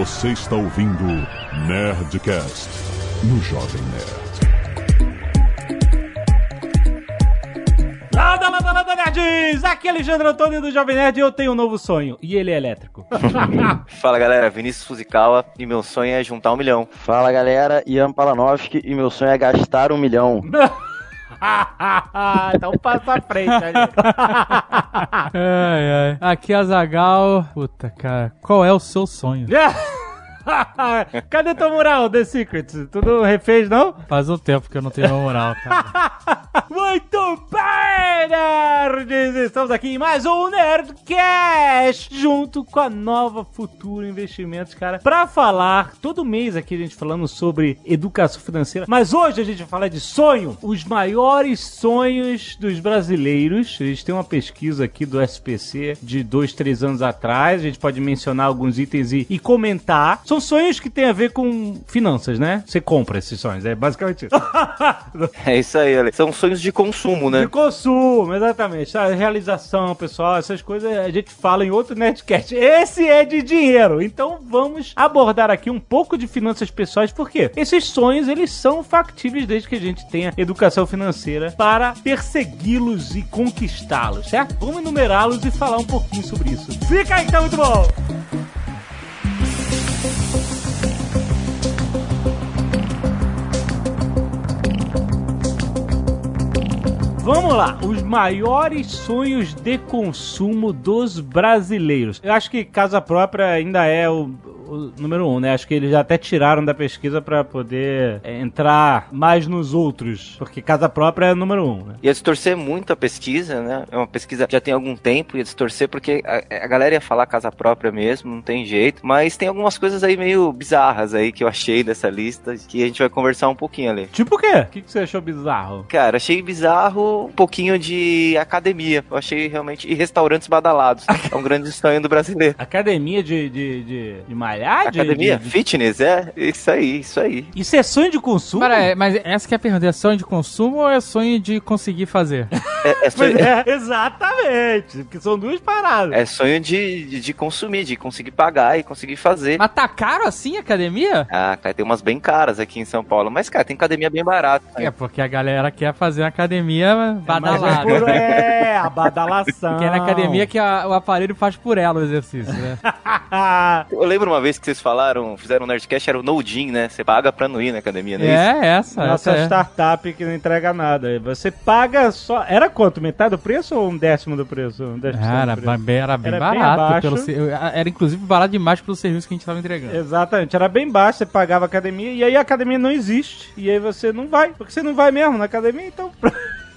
Você está ouvindo Nerdcast no Jovem Nerd. Landa, landa, landa, nerds! Aqui é Alexandre Antônio do Jovem Nerd e eu tenho um novo sonho. E ele é elétrico. Fala galera, Vinícius Fuzikawa e meu sonho é juntar um milhão. Fala galera, Ian Palanovski e meu sonho é gastar um milhão. então passa a frente ali. Ai, ai. Aqui é a Zagal. Puta, cara. Qual é o seu sonho? Cadê tua mural, The Secrets? Tu não refez, não? Faz um tempo que eu não tenho uma moral, cara. Muito bem, nerds! Estamos aqui em mais um Nerdcast, junto com a nova Futuro Investimentos, cara, pra falar, todo mês aqui a gente falando sobre educação financeira, mas hoje a gente vai falar de sonho, os maiores sonhos dos brasileiros. A gente tem uma pesquisa aqui do SPC de dois, três anos atrás, a gente pode mencionar alguns itens e, e comentar. São sonhos que tem a ver com finanças, né? Você compra esses sonhos, é basicamente isso. É isso aí, Ale. São sonhos de consumo, né? De consumo, exatamente. A realização, pessoal, essas coisas a gente fala em outro Nerdcast. Esse é de dinheiro. Então vamos abordar aqui um pouco de finanças pessoais, porque esses sonhos, eles são factíveis desde que a gente tenha educação financeira para persegui-los e conquistá-los, certo? Vamos enumerá-los e falar um pouquinho sobre isso. Fica aí tá muito bom! Vamos lá, os maiores sonhos de consumo dos brasileiros. Eu acho que casa própria ainda é o, o número um, né? Acho que eles já até tiraram da pesquisa para poder é, entrar mais nos outros, porque casa própria é número um, né? Ia distorcer muito a pesquisa, né? É uma pesquisa que já tem algum tempo, ia distorcer porque a, a galera ia falar casa própria mesmo, não tem jeito. Mas tem algumas coisas aí meio bizarras aí que eu achei dessa lista que a gente vai conversar um pouquinho ali. Tipo o quê? O que, que você achou bizarro? Cara, achei bizarro um pouquinho de academia. Eu achei realmente. E restaurantes badalados. É um grande sonho do brasileiro. Academia de, de, de, de malhar? De- Academia? de- Fitness? É, isso aí, isso aí. Isso é sonho de consumo? Mas essa que é a pergunta: é sonho de consumo ou é sonho de conseguir fazer? É, é sonho, é, exatamente. Porque são duas paradas. é sonho de, de, de consumir, de conseguir pagar e conseguir fazer. Mas tá caro assim a academia? Ah, cara, tem umas bem caras aqui em São Paulo. Mas, cara, tem academia bem barata. É, porque a galera quer fazer uma academia é, badalada. por- é, a badalação. Que é na academia que a- o aparelho faz por ela o exercício, né? Eu lembro uma vez que vocês falaram, fizeram um Nerdcast, era o No Gym, né? Você paga pra não ir na academia, não é, isso? é, essa. Nossa essa é. startup que não entrega nada. Você paga só. Era quanto? Metade do preço ou um décimo do preço? Um 10% Ah, Era, do preço? bem, era bem Era bem barato. abaixo. pelo era inclusive barato demais pelo serviço que a gente tava entregando. Exatamente, era bem baixo, você pagava a academia e aí a academia não existe. E aí você não vai, porque você não vai mesmo na academia, então.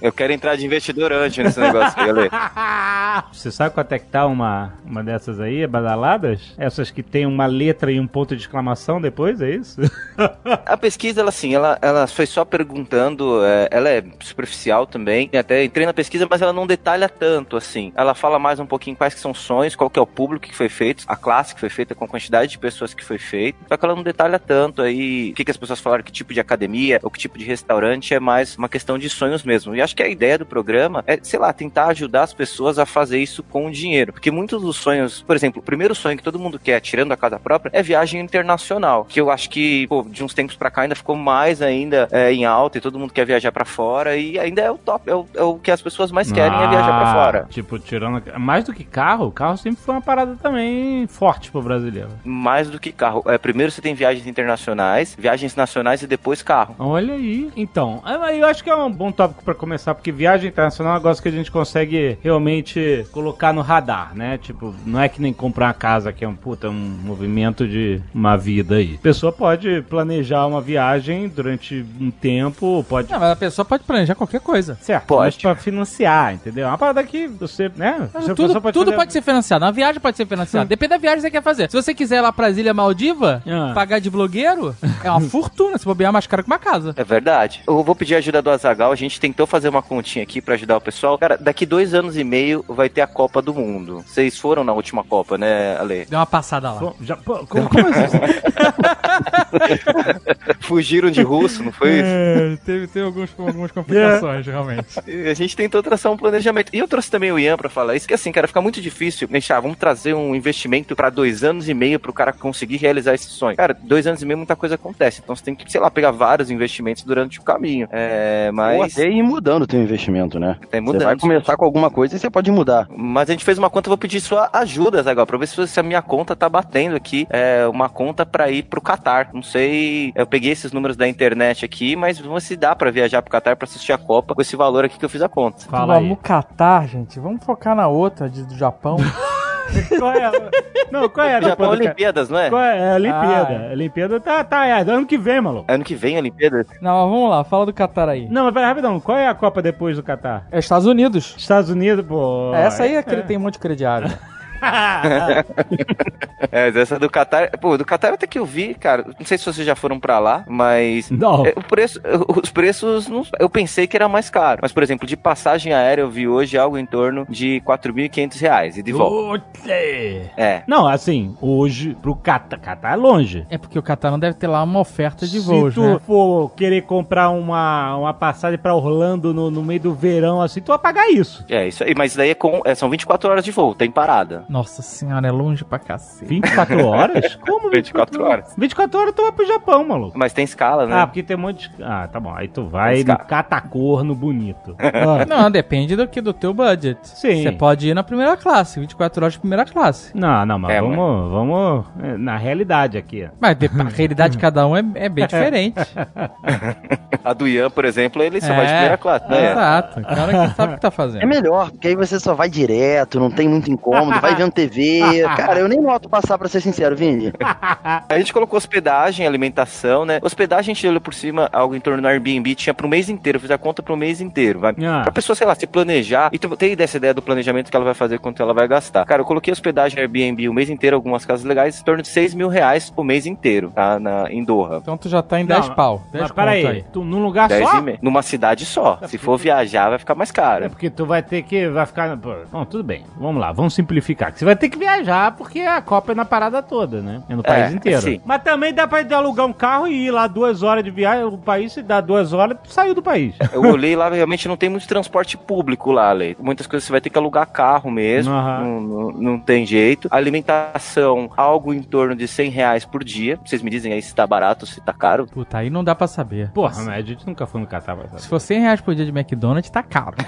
Eu quero entrar de investidor antes nesse negócio aí, Ale. Você sabe quanto é que tá uma, uma dessas aí, badaladas? Essas que tem uma letra e um ponto de exclamação depois, é isso? A pesquisa, ela assim, ela, ela foi só perguntando, é, ela é superficial também. Até entrei na pesquisa, mas ela não detalha tanto, assim. Ela fala mais um pouquinho quais que são os sonhos, qual que é o público que foi feito, a classe que foi feita, com a quantidade de pessoas que foi feita. Só que ela não detalha tanto aí o que, que as pessoas falaram, que tipo de academia ou que tipo de restaurante, é mais uma questão de sonhos mesmo. E acho que a ideia do programa é, sei lá, tentar ajudar as pessoas a fazer isso com o dinheiro. Porque muitos dos sonhos, por exemplo, o primeiro sonho que todo mundo quer, tirando a casa própria, é viagem internacional. Que eu acho que, pô, de uns tempos pra cá ainda ficou mais ainda é, em alta e todo mundo quer viajar pra fora e ainda é o top, é o, é o que as pessoas mais querem é viajar pra Ah, fora. Tipo, tirando. Mais do que carro, carro sempre foi uma parada também forte pro brasileiro. Mais do que carro. É, primeiro você tem viagens internacionais, viagens nacionais e depois carro. Olha aí. Então, é, eu acho que é um bom tópico pra começar, porque viagem internacional é um negócio que a gente consegue realmente colocar no radar, né? Tipo, não é que nem comprar uma casa, que é um puta, um movimento de uma vida aí. A pessoa pode planejar uma viagem durante um tempo, pode. Não, mas a pessoa pode planejar qualquer coisa. Certo, Pode. mas pra financiar, entendeu? É uma parada que você, né? A tudo pessoa tudo fazer- pode ser financiado. Uma viagem pode ser financiada. Depende da viagem que você quer fazer. Se você quiser ir lá pras Ilhas Maldiva, Ah. pagar de blogueiro, é uma fortuna. Se bobear, mais caro que uma casa. É verdade. Eu vou pedir a ajuda do Azagal. A gente tentou fazer fazer uma continha aqui pra ajudar o pessoal. Cara, daqui dois anos e meio vai ter a Copa do Mundo. Vocês foram na última Copa, né, Ale? Deu uma passada lá. Pô, já- pô, como, como assim? Fugiram de russo, não foi isso? É, teve, teve alguns, algumas complicações, realmente. E A gente tentou traçar um planejamento. E eu trouxe também o Ian pra falar isso, que assim, cara, fica muito difícil. Deixar, vamos trazer um investimento pra dois anos e meio pro cara conseguir realizar esse sonho. Cara, dois anos e meio muita coisa acontece. Então você tem que, sei lá, pegar vários investimentos durante o caminho. É, Ou mas. até ir mudando o teu investimento, né? Tem Você vai mudando. começar com alguma coisa e você pode mudar. Mas a gente fez uma conta, eu vou pedir sua ajuda, Zagal, pra ver se a minha conta tá batendo aqui. É uma conta pra ir pro Catar. Não sei, eu peguei esses números da internet aqui, mas vamos ver se dá pra viajar pro Catar pra assistir a Copa com esse valor aqui que eu fiz a conta. Fala aí. Vamos catar, gente. Vamos focar na outra de, do Japão. Qual é? a- Não, qual é? a Japão ca- Olimpíadas, não é? Qual é? É a Olimpíada. Ah, A Olimpíada tá, tá, é ano que vem, maluco. Ano que vem, Olimpíadas? Não, mas vamos lá, fala do Catar aí. Não, mas pera, rapidão. Qual é a Copa depois do Catar? É Estados Unidos. Estados Unidos, pô. É, essa aí é que ele tem um monte de crediário. É, mas essa do Catar. Pô, do Catar até que eu vi, cara. Não sei se vocês já foram pra lá, mas. Não. é, o preço, os preços, não- eu pensei que era mais caro. Mas, por exemplo, de passagem aérea eu vi hoje algo em torno de 4.500 reais e de volta. É. Não, assim, hoje, pro Catar, Catar é longe. É porque o Catar não deve ter lá uma oferta de Se voos, tu né? for querer comprar uma, uma passagem pra Orlando no, no meio do verão, assim, tu vai pagar isso. É, isso aí. Mas daí é com, é, são 24 horas de voo, tem parada. Nossa senhora, é longe pra cacete. 24 horas? Como 24 horas. 24 horas tu vai pro Japão, maluco. Mas tem escala, né? Ah, porque tem um monte de... Ah, tá bom. Aí tu vai no catacorno bonito. Ah, Não, depende do que do teu budget. Sim. Você pode ir na primeira classe, 24 horas de primeira classe. Não, não, mas É, vamos, vamos é, na realidade aqui. Mas a realidade de cada um é, é bem diferente. A do Ian, por exemplo, ele só É, vai de primeira classe, né? Exato. O cara que sabe o que tá É fazendo. melhor, porque aí você só vai direto, não tem muito incômodo, vai vendo TV. Cara, eu nem noto passar, pra ser sincero, Vini. A gente colocou hospedagem, alimentação, né? Hospedagem a gente olhou por cima, algo em torno do Airbnb, tinha pro mês inteiro, eu fiz a conta pro mês inteiro, vai. Ah. Pra pessoa, sei lá, se planejar e tu- ter dessa ideia do planejamento que ela vai fazer, quanto ela vai gastar. Cara, eu coloquei hospedagem Airbnb o mês inteiro, algumas casas legais, em torno de 6 mil reais o mês inteiro, tá? Na, em Doha. Então tu já tá em 10 Não, pau. 10 Mas peraí, aí. tu num lugar 10 só? e meio. Numa cidade só. Se for viajar, vai ficar mais É caro. porque tu vai ter que. Vai ficar. Bom, tudo bem. Vamos lá, vamos simplificar. Que Você vai ter que viajar porque a Copa é na parada toda, né? É no país inteiro. sim. Mas também dá pra alugar um carro e ir lá duas horas de viagem. O país, se dá duas horas, tu saiu do país. Eu olhei lá, realmente não tem muito transporte público lá, Lei. Muitas coisas você vai ter que alugar carro mesmo, Aham. não, não, não tem jeito. Alimentação, algo em torno de 100 reais por dia. Vocês me dizem aí se tá barato ou se tá caro. Puta, aí não dá pra saber. Porra, mas a gente nunca foi no Catar, vai Se for 100 reais por dia de McDonald's, tá caro.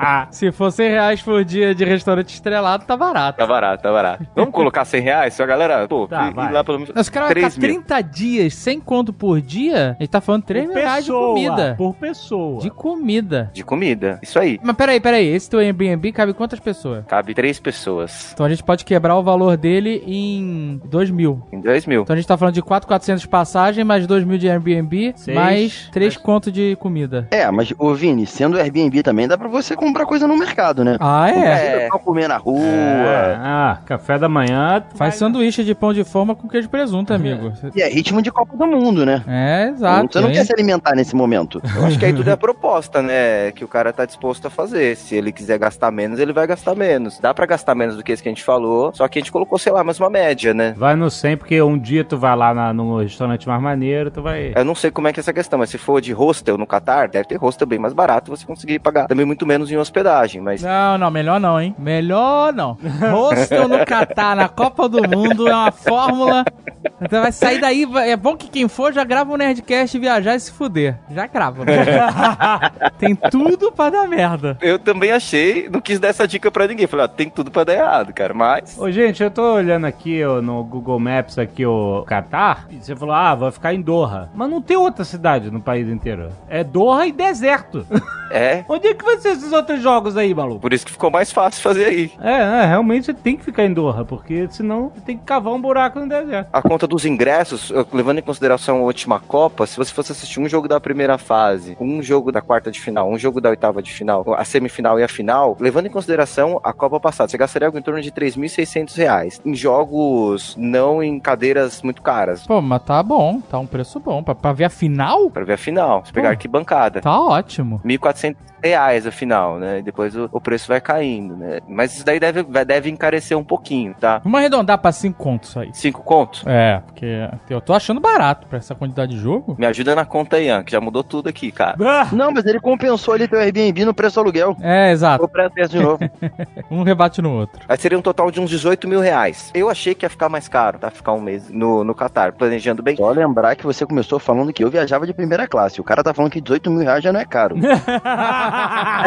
Ah, Se for 100 reais por dia de restaurante estrelado, tá barato. Tá barato, tá barato. Vamos colocar 100 reais? Se a galera, pô, Tá, ir vai. lá pelo menos. Mas o cara vai 3 ficar mil. 30 dias sem conto por dia, ele tá falando 3 por mil reais de pessoa, comida. Por pessoa. De comida. De comida. Isso aí. Mas peraí, peraí, esse teu Airbnb cabe quantas pessoas? Cabe três pessoas. Então a gente pode quebrar o valor dele em 2 mil. Em 2 mil. Então a gente tá falando de 4,400 de passagem, mais 2 mil de Airbnb, Seis. mais 3 Mais- conto de comida. É, mas, ô Vini, sendo Airbnb também, dá pra você comprar coisa no mercado, né? Ah, é? precisa só comer na rua. É, ah, café da manhã. Faz vai- sanduíche de pão de forma com queijo e presunto, amigo. E é ritmo de Copa do Mundo, né? É, exato. você não hein? quer se alimentar nesse momento. Eu acho que aí tudo é a proposta, né? Que o cara tá disposto a fazer. Se ele quiser gastar menos, ele vai gastar menos. Dá pra gastar menos do que esse que a gente falou, só que a gente colocou, sei lá, mais uma média, né? Vai no 100, porque um dia tu vai lá na- no restaurante mais maneiro, tu vai. Eu não sei como é que é essa questão, mas se for de hostel no Catar, deve ter hostel bem mais barato, você conseguir pagar também muito menos em hospedagem, mas Não, não, melhor não, hein? Melhor não. Hostel no Catar, na Copa do Mundo, é uma fórmula. Então vai sair daí. É bom que quem for já grava um Nerdcast viajar e se fuder. Já grava. Tem tudo pra dar merda. eu também achei, não quis dar essa dica pra ninguém. Falei, ó, tem tudo pra dar errado, cara, mas Ô, gente, eu tô olhando aqui ó, no Google Maps aqui o Catar, e você falou, ah, vai ficar em Doha. Mas não tem outra cidade no país inteiro. É Doha e deserto. é Onde é que vai ser esses outros jogos aí, maluco? por isso que ficou mais fácil fazer aí. É, é, realmente você tem que ficar em Doha, porque senão você tem que cavar um buraco no deserto. A conta dos ingressos, levando em consideração a última Copa, se você fosse assistir um jogo da primeira fase, um jogo da quarta de final, um jogo da oitava de final, a semifinal e a final, levando em consideração a Copa passada, você gastaria algo em torno de 3.600 reais em jogos não em cadeiras muito caras. Pô, mas tá bom, tá um preço bom. Pra, pra ver a final, Pra ver a final, se pegar Pô. arquibancada. tá ótimo. 1.400 reais a final, né? E depois o, o preço vai caindo, né? Mas isso daí deve, deve encarecer um pouquinho, tá? Vamos arredondar pra 5 contos aí. Cinco contos? É, porque eu tô achando barato pra essa quantidade de jogo. Me ajuda na conta, Ian, que já mudou tudo aqui, cara. Ah, Não, mas ele compensou ali teu Airbnb no preço do aluguel. É, exato. Vou pra de novo. Um rebate no outro. Aí seria um total de uns 18 mil reais. Eu achei que ia ficar mais caro, tá? Ficar um mês no, no Qatar, planejando bem. Só lembrar que você começou falando que eu viajava de primeira classe. O cara tá falando que 18 mil reais já não é caro.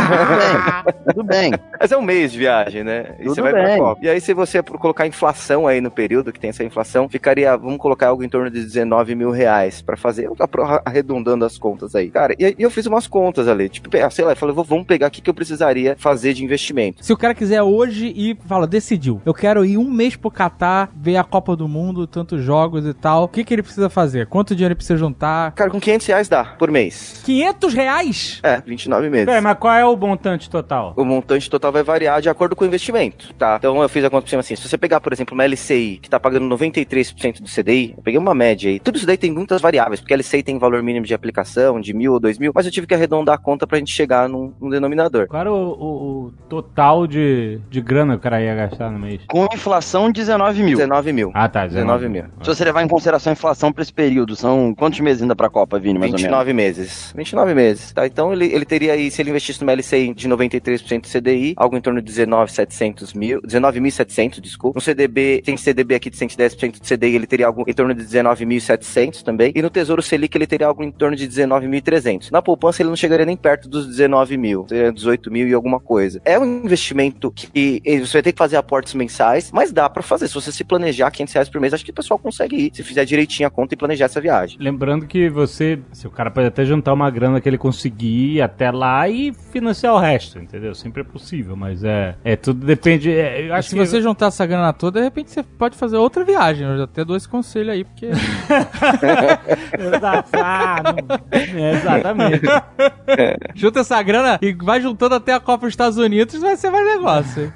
tudo bem, tudo bem. Mas é um mês de viagem, né? E você vai pra. Copa. E aí, se você colocar inflação aí no período que tem essa inflação, ficaria, vamos colocar algo em torno de 19 mil reais pra fazer, eu tô arredondando as contas aí. Cara, e eu fiz umas contas ali, tipo, sei lá, eu falei, vou- vamos pegar o que que eu precisaria fazer de investimento. Se o cara quiser hoje e fala, decidiu, eu quero ir um mês pro Catar, ver a Copa do Mundo, tantos jogos e tal, o que, que ele precisa fazer? Quanto dinheiro ele precisa juntar? Cara, com 500 reais dá, por mês. 500 reais? É, 29 meses. Peraí, mas qual é o montante total? o montante total vai variar de acordo com o investimento, tá? Então eu fiz a conta por cima assim, se você pegar, por exemplo, uma LCI que tá pagando 93% do CDI, eu peguei uma média aí. Tudo isso daí tem muitas variáveis, porque a LCI tem valor mínimo de aplicação de mil ou dois mil, mas eu tive que arredondar a conta pra gente chegar num, num denominador. Qual era o, o- o total de, de grana que o cara ia gastar no mês? Com inflação, 19 mil. 19 mil. Ah, tá, 19 mil. Se você levar em consideração a inflação pra esse período, são quantos meses ainda pra Copa, Vini, mais ou menos? 29 meses. 29 meses, tá? Então ele, ele teria aí, se ele investisse numa LCI de 93% CDI, algo em torno de 19,700 mil, 19.700, desculpa. No CDB, tem CDB aqui de 110% de CDI, ele teria algo em torno de 19.700 também. E no Tesouro Selic ele teria algo em torno de 19.300. Na poupança ele não chegaria nem perto dos 19 mil, seria 18 mil e alguma coisa. É um investimento que você vai ter que fazer aportes mensais, mas dá pra fazer. Se você se planejar 500 reais por mês, acho que o pessoal consegue ir. Se fizer direitinho a conta e planejar essa viagem. Lembrando que você, se o cara pode até juntar uma grana que ele conseguir ir até lá e financiar o resto, entendeu? Sempre é possível, mas é, é tudo depende. é, eu acho se que você juntar essa grana toda, de repente você pode fazer outra viagem. Eu já até dou esse conselho aí, porque. Exato, ah, não- é, exatamente. Junta essa grana e vai juntando até a Copa dos Estados Unidos, vai ser mais negócio.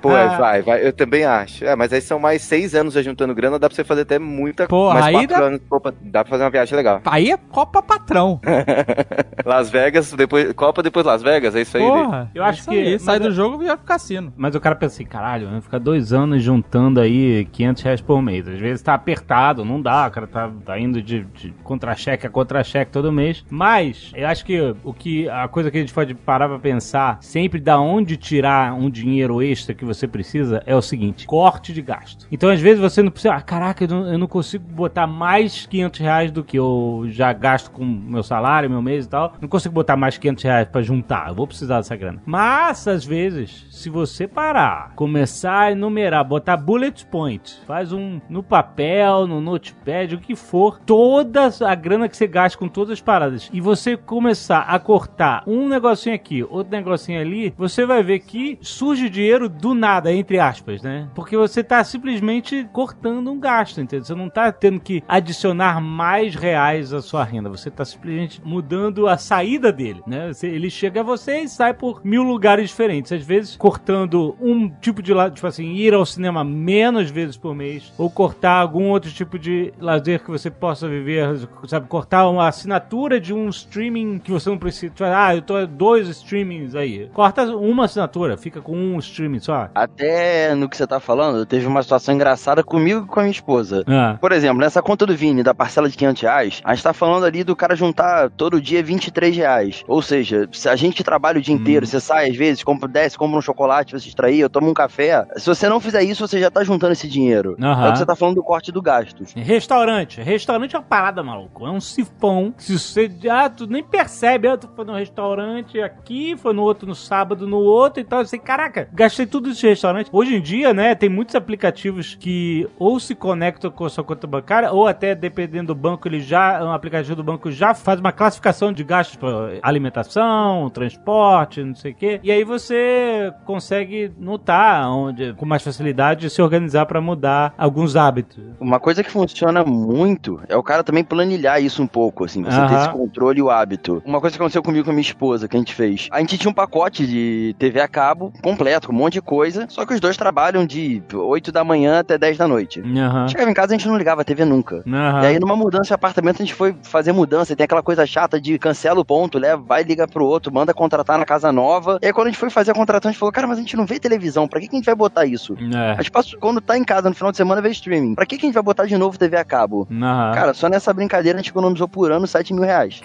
Pô, é, vai, vai, eu também acho. É, mas aí são mais seis anos já juntando grana, dá pra você fazer até muita Porra, mais aí quatro dá- anos. Opa, dá pra fazer uma viagem legal. Aí é Copa Patrão. Las Vegas, depois Copa, depois Las Vegas, é isso aí. Porra, Eu acho isso que- Aí, mas sai é- do jogo e vai pro cassino. Mas o cara pensa assim, caralho, vai ficar dois anos juntando aí 500 reais por mês. Às vezes tá apertado, não dá, o cara tá, tá indo de, de contra-cheque a contra-cheque todo mês. Mas, eu acho que o que a coisa que a gente pode parar pra pensar, sempre da onde tirar um dinheiro extra que você precisa, é o seguinte, corte de gasto. Então, às vezes você não precisa, ah, caraca, eu não, eu não consigo botar mais 500 reais do que eu já gasto com meu salário, meu mês e tal. Não consigo botar mais 500 reais pra juntar, eu vou precisar dessa grana. Mas, às vezes, se você parar, começar a enumerar, botar bullet point, faz um no papel, no notepad, o que for, toda a grana que você gasta com todas as paradas, e você começar a cortar um negocinho aqui, outro negocinho ali, você vai ver que surge dinheiro do nada, entre aspas, né? Porque você tá simplesmente cortando um gasto, entendeu? Você não tá tendo que adicionar mais reais à sua renda, você tá simplesmente mudando a saída dele, né? Ele chega a você e sai por mil lugares diferentes, às vezes cortando um tipo de lado, tipo assim, ir ao cinema menos vezes por mês, ou cortar algum outro tipo de lazer que você possa viver, sabe? Cortar uma assinatura de um streaming que você não precisa. Tipo, ah, eu tô dois streamings aí. Corta uma assinatura, fica com um streaming só. Até no que você tá falando, teve uma situação engraçada comigo e com a minha esposa. Ah. Por exemplo, nessa conta do Vini, da parcela de 500 reais, a gente tá falando ali do cara juntar todo dia 23 reais. Ou seja, se a gente trabalha o dia inteiro, você sai às vezes, compra 10, compra um chocolate, extrair, eu tomo um café. Se você não fizer isso, você já tá juntando esse dinheiro. Aham. É o que você tá falando do corte do gastos. Restaurante. Restaurante é uma parada, maluco. É um sifão. Se você. Ah, tu nem percebe. Ah, tu foi num restaurante aqui, foi no outro no sábado, no outro e tal. Assim, caraca, gastei tudo isso de restaurante. Hoje em dia, né, tem muitos aplicativos que ou se conectam com a sua conta bancária, ou até, dependendo do banco, ele já. Um aplicativo do banco já faz uma classificação de gastos para alimentação, transporte, não sei o quê. E aí você consegue notar onde, com mais facilidade, se organizar para mudar alguns hábitos. Uma coisa que funciona muito é o cara também planilhar isso um pouco, assim, você ter esse controle e o hábito. Uma coisa que aconteceu comigo com a minha esposa, que a gente fez. A gente tinha um pacote de TV a cabo completo, com um monte de coisa, só que os dois trabalham de 8 da manhã até 10 da noite. Aham. Chegava em casa, a gente não ligava a TV nunca. E aí, numa mudança de apartamento, a gente foi fazer mudança. E tem aquela coisa chata de cancela o ponto, leva, vai, liga pro outro, manda contratar na casa nova. E aí, quando a gente foi fazer a contratação, a gente falou, cara, mas a gente não vê televisão, pra que, que a gente vai botar isso? É. A gente passa, quando tá em casa no final de semana, vê streaming. Pra que, que a gente vai botar de novo TV a cabo? Aham. Cara, só nessa brincadeira a gente economizou por ano 7 mil reais.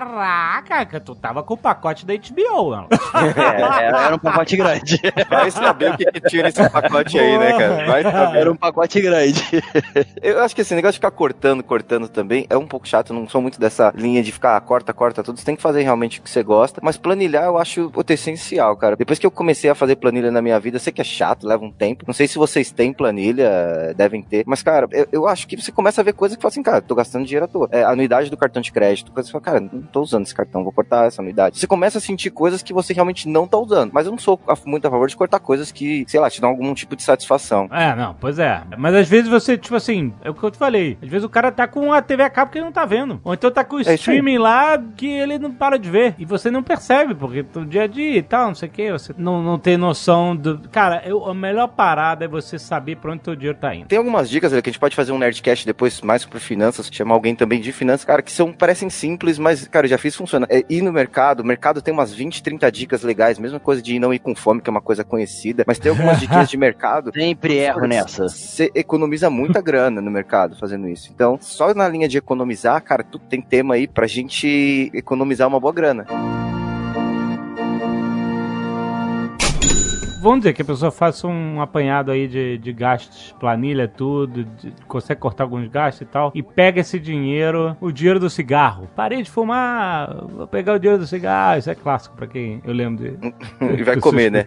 Caraca, tu tava com o pacote da HBO, mano. É, era, era um pacote grande. Vai saber o que, que tinha nesse pacote aí, né, cara? Vai saber. Era um pacote grande. Eu acho que esse negócio de ficar cortando, cortando também é um pouco chato. Não sou muito dessa linha de ficar ah, corta, corta tudo. Você tem que fazer realmente o que você gosta. Mas planilhar eu acho o essencial, cara. Depois que eu comecei a fazer planilha na minha vida, sei que é chato, leva um tempo. Não sei se vocês têm planilha, devem ter. Mas, cara, eu, eu acho que você começa a ver coisas que fala assim, cara, tô gastando dinheiro à toa. É, anuidade do cartão de crédito. Coisa que fala, cara, não tô usando esse cartão, vou cortar essa anuidade. Você começa a sentir coisas que você realmente não tá usando. Mas eu não sou muito a favor de cortar coisas que, sei lá, te dão algum tipo de satisfação. É, não, pois é. Mas às vezes você, tipo assim, é o que eu te falei. Às vezes o cara tá com a TV a cabo que ele não tá vendo. Ou então tá com o aí. streaming lá que ele não para de ver. E você não percebe, porque do dia a dia e tal, não sei o que, você não, não tem noção do. Cara, eu, a melhor parada é você saber pra onde teu dinheiro tá indo. Tem algumas dicas ali que a gente pode fazer um Nerdcast depois mais sobre finanças, chamar alguém também de finanças, cara, que são, parecem simples, mas, cara, eu já fiz funciona. É ir no mercado, o mercado tem umas 20, 30 dicas legais, mesma coisa de não ir com fome, que é uma coisa conhecida, mas tem algumas dicas de mercado. Sempre erro nessa. Você economiza muita grana no mercado fazendo isso. Então, só na linha de economizar, cara, tu tem tema aí pra gente economizar uma boa grana. Vamos dizer que a pessoa faça um apanhado aí de, de gastos, planilha, tudo, de- consegue cortar alguns gastos e tal, e pega esse dinheiro, o dinheiro do cigarro. Parei de fumar, vou pegar o dinheiro do cigarro. Isso é clássico pra quem eu lembro de. E vai comer, né?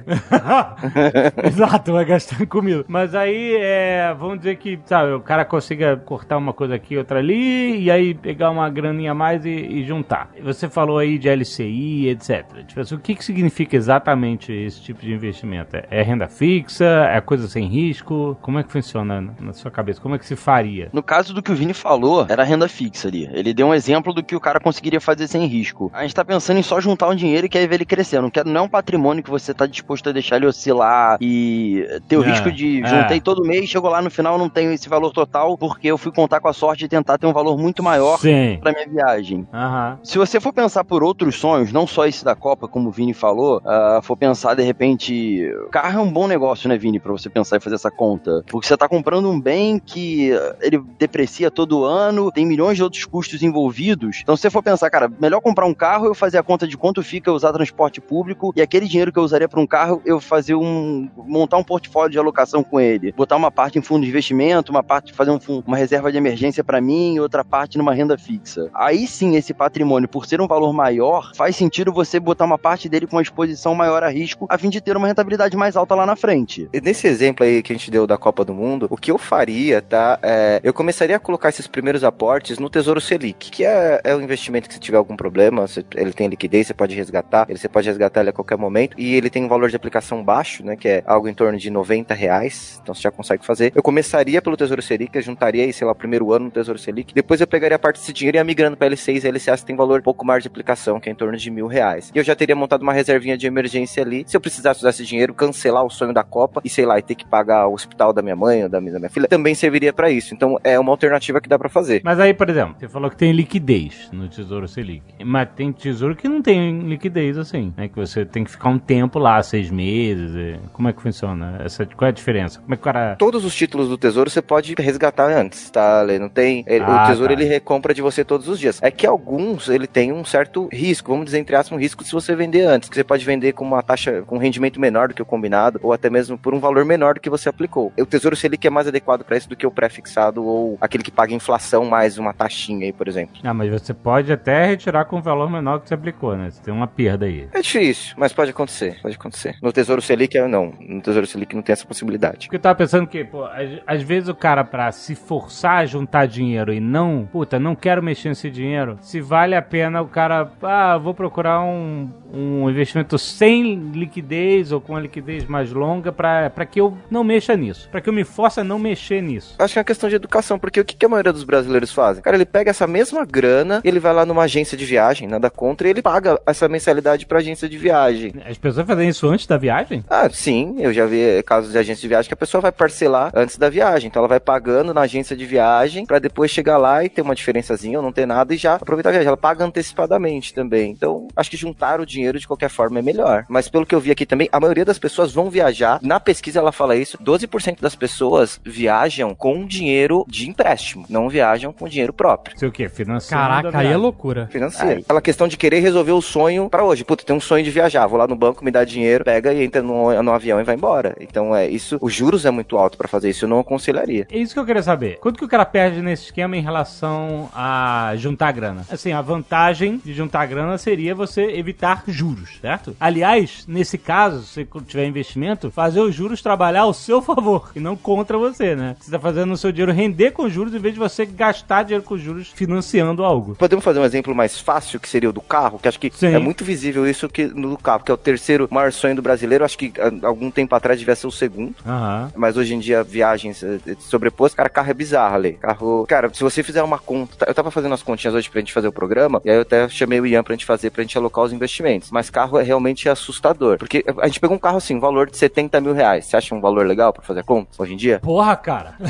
Exato, vai gastar em comida. Mas aí, é, vamos dizer que, sabe, o cara consiga cortar uma coisa aqui, outra ali, e aí pegar uma graninha a mais e, e juntar. Você falou aí de LCI, etc. Tipo assim, o que, que significa exatamente esse tipo de investimento? É, é renda fixa? É coisa sem risco? Como é que funciona na, sua cabeça? Como é que se faria? No caso do que o Vini falou, era renda fixa ali. Ele deu um exemplo do que o cara conseguiria fazer sem risco. A gente tá pensando em só juntar um dinheiro e quer ver ele crescer. Não, quer, não é um patrimônio que você tá disposto a deixar ele oscilar e ter o É, risco de é. juntei todo mês, chegou lá no final não tenho esse valor total porque eu fui contar com a sorte de tentar ter um valor muito maior Sim. pra minha viagem. Aham. Se você for pensar por outros sonhos, não só esse da Copa, como o Vini falou, ah, for pensar de repente. Carro é um bom negócio, né, Vini, pra você pensar e fazer essa conta. Porque você tá comprando um bem que ele deprecia todo ano, tem milhões de outros custos envolvidos. Então, se você for pensar, cara, melhor comprar um carro, eu fazer a conta de quanto fica usar transporte público e aquele dinheiro que eu usaria pra um carro, eu fazer um. montar um portfólio de alocação com ele. Botar uma parte em fundo de investimento, uma parte fazer um uma reserva de emergência pra mim outra parte numa renda fixa. Aí sim, esse patrimônio, por ser um valor maior, faz sentido você botar uma parte dele com uma exposição maior a risco, a fim de ter uma rentabilidade mais alta lá na frente. E Nesse exemplo aí que a gente deu da Copa do Mundo, o que eu faria, tá? É, eu começaria a colocar esses primeiros aportes no Tesouro Selic, que é, é um investimento que se tiver algum problema, ele tem liquidez, você pode resgatar, ele, você pode resgatar ele a qualquer momento, e ele tem um valor de aplicação baixo, né? Que é algo em torno de 90 reais, então você já consegue fazer. Eu começaria pelo Tesouro Selic, eu juntaria aí, sei lá, o primeiro ano no Tesouro Selic, depois eu pegaria a parte desse dinheiro e ia migrando para L6 e LCA, tem valor um pouco mais de aplicação, que é em torno de mil reais. E eu já teria montado uma reservinha de emergência ali, se eu precisasse usar esse dinheiro, cancelar o sonho da Copa e sei lá, e ter que pagar o hospital da minha mãe ou da minha, da minha filha, também serviria para isso. Então é uma alternativa que dá para fazer. Mas aí, por exemplo, você falou que tem liquidez no Tesouro Selic. Mas tem tesouro que não tem liquidez assim, né? Que você tem que ficar um tempo lá, seis meses. e- Como é que funciona? Essa, qual é a diferença? Como é que o cara... Todos os títulos do Tesouro você pode resgatar antes, tá? Lê? Não tem. ele- Ah, o Tesouro tá. ele recompra de você todos os dias. É que alguns ele tem um certo risco, vamos dizer entre aspas, um risco se você vender antes, que você pode vender com uma taxa, com um rendimento menor do que o combinado, ou até mesmo por um valor menor do que você aplicou. O Tesouro Selic é mais adequado para isso do que o pré-fixado ou aquele que paga inflação mais uma taxinha aí, por exemplo. Ah, mas você pode até retirar com um valor menor que você aplicou, né? Você tem uma perda aí. É difícil, mas pode acontecer, pode acontecer. No Tesouro Selic, é- não. No Tesouro Selic não tem essa possibilidade. Porque eu tava pensando que, pô, às, às vezes o cara, pra se forçar a juntar dinheiro e não, puta, não quero mexer nesse dinheiro, se vale a pena o cara, ah, vou procurar um, um investimento sem liquidez ou com uma liquidez mais longa pra pra que eu não mexa nisso? Pra que eu me force a não mexer nisso? Acho que é uma questão de educação, porque o que, que a maioria dos brasileiros fazem? Cara, ele pega essa mesma grana, ele vai lá numa agência de viagem, nada contra, e ele paga essa mensalidade pra agência de viagem. As pessoas fazem isso antes da viagem? Ah, sim, eu já vi casos de agência de viagem que a pessoa vai parcelar antes da viagem. Então ela vai pagando na agência de viagem pra depois chegar lá e ter uma diferençazinha ou não ter nada e já aproveitar a viagem. Ela paga antecipadamente também. Então, acho que juntar o dinheiro de qualquer forma é melhor. Mas pelo que eu vi aqui também, a maioria das pessoas vão viajar. Na pesquisa ela fala isso: 12% das pessoas viajam com dinheiro de empréstimo, não viajam com dinheiro próprio. Sei o quê? Financiando. Caraca, aí é loucura. Financeiro. Aquela questão de querer resolver o sonho pra hoje. Puta, tem um sonho de viajar. Vou lá no banco, me dá dinheiro, pega e entra no, no avião e vai embora. Então é isso. Os juros é muito alto pra fazer isso. Eu não aconselharia. É isso que eu queria saber. Quanto que o cara perde nesse esquema em relação a juntar grana? Assim, a vantagem de juntar grana seria você evitar juros, certo? Aliás, nesse caso, se você tiver investimento, fazer os juros trabalhar ao seu favor e não contra você, né? Você tá fazendo o seu dinheiro render com juros em vez de você gastar dinheiro com juros financiando algo. Podemos fazer um exemplo mais fácil, que seria o do carro, que acho que Sim. é muito visível isso que no do carro, que é o terceiro maior sonho do brasileiro. Acho que ah, algum tempo atrás devia ser o segundo. Aham. Mas hoje em dia, viagens eh, eh, sobrepostas, cara, carro é bizarro ali. Carro. Cara, se você fizer uma conta. Eu tava fazendo as continhas hoje pra gente fazer o programa, e aí eu até chamei o Ian pra gente fazer, pra gente alocar os investimentos. Mas carro é realmente assustador. Porque a gente pegou um carro assim, um valor de 70 mil reais. Você acha um valor legal pra fazer a conta hoje em dia? Porra, cara.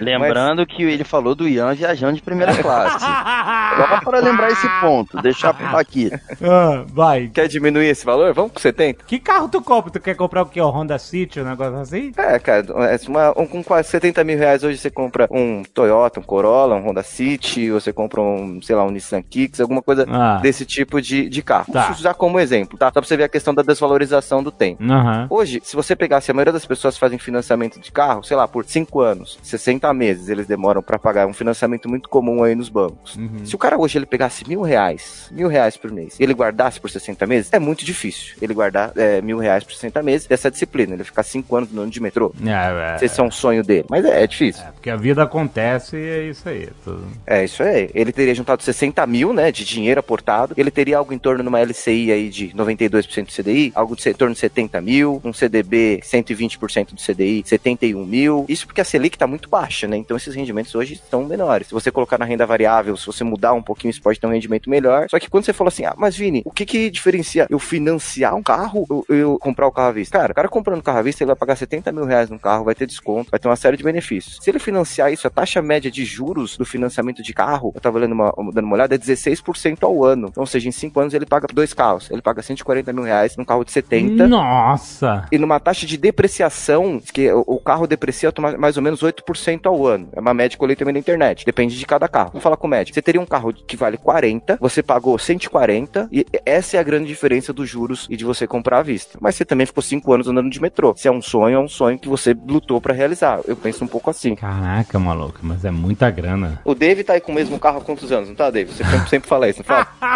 Lembrando que ele falou do Ian viajando de primeira classe. Só para lembrar esse ponto, deixar aqui. Ah, vai. Quer diminuir esse valor? Vamos com 70? Que carro tu compra? Tu quer comprar o quê? O Honda City, um negócio assim? É, cara, é uma, um, com quase 70 mil reais hoje você compra um Toyota, um Corolla, um Honda City, ou você compra um, sei lá, um Nissan Kicks, alguma coisa Ah. Desse tipo de, de carro. Tá. Vamos usar como exemplo, tá? Só pra você ver a questão da desvalorização do tempo. Aham. Hoje, se você pegasse a maioria das pessoas fazem financiamento de carro, sei lá, por 5 anos, 60 meses eles demoram pra pagar. É um financiamento muito comum aí nos bancos. Uhum. Se o cara hoje ele pegasse mil reais, mil reais por mês, e ele guardasse por 60 meses, é muito difícil ele guardar é, mil reais por 60 meses dessa disciplina. Ele ficar 5 anos no ano de metrô. É, é, Não sei se é um sonho dele, mas é, é difícil. é, porque a vida acontece e é isso aí. Tudo. É isso aí. Ele teria juntado 60 mil, né, de dinheiro aportado. Ele teria algo em torno de uma LCI aí de 92% do CDI, algo de em torno de 70 mil, um CDB 120% do CDI, 71 mil. Isso porque a Selic tá muito baixa, né? Então esses rendimentos hoje estão menores. Se você colocar na renda variável, se você mudar um pouquinho, isso pode ter um rendimento melhor. Só que quando você fala assim, ah, mas Vini, o que que diferencia eu financiar um carro ou eu comprar o carro à vista? Cara, o cara comprando carro à vista, ele vai pagar 70 mil reais no carro, vai ter desconto, vai ter uma série de benefícios. Se ele financiar isso, a taxa média de juros do financiamento de carro, eu tava lendo uma, dando uma olhada, é 16% ao ano. Então, ou seja, em 5 anos ele paga dois carros. Ele paga 140 mil reais num carro de 70. Nossa! E numa taxa de depreciação, que o, carro deprecia mais ou menos 8% ao ano. É uma média que eu olhei também na internet. Depende de cada carro. Vamos falar com média. Você teria um carro que vale 40, você pagou 140, e essa é a grande diferença dos juros e de você comprar à vista. Mas você também ficou 5 anos andando de metrô. Se é um sonho, é um sonho que você lutou pra realizar. Eu penso um pouco assim. Caraca, maluco, mas é muita grana. O Dave tá aí com o mesmo carro há quantos anos, não tá, Dave? Você sempre, sempre fala isso, não fala?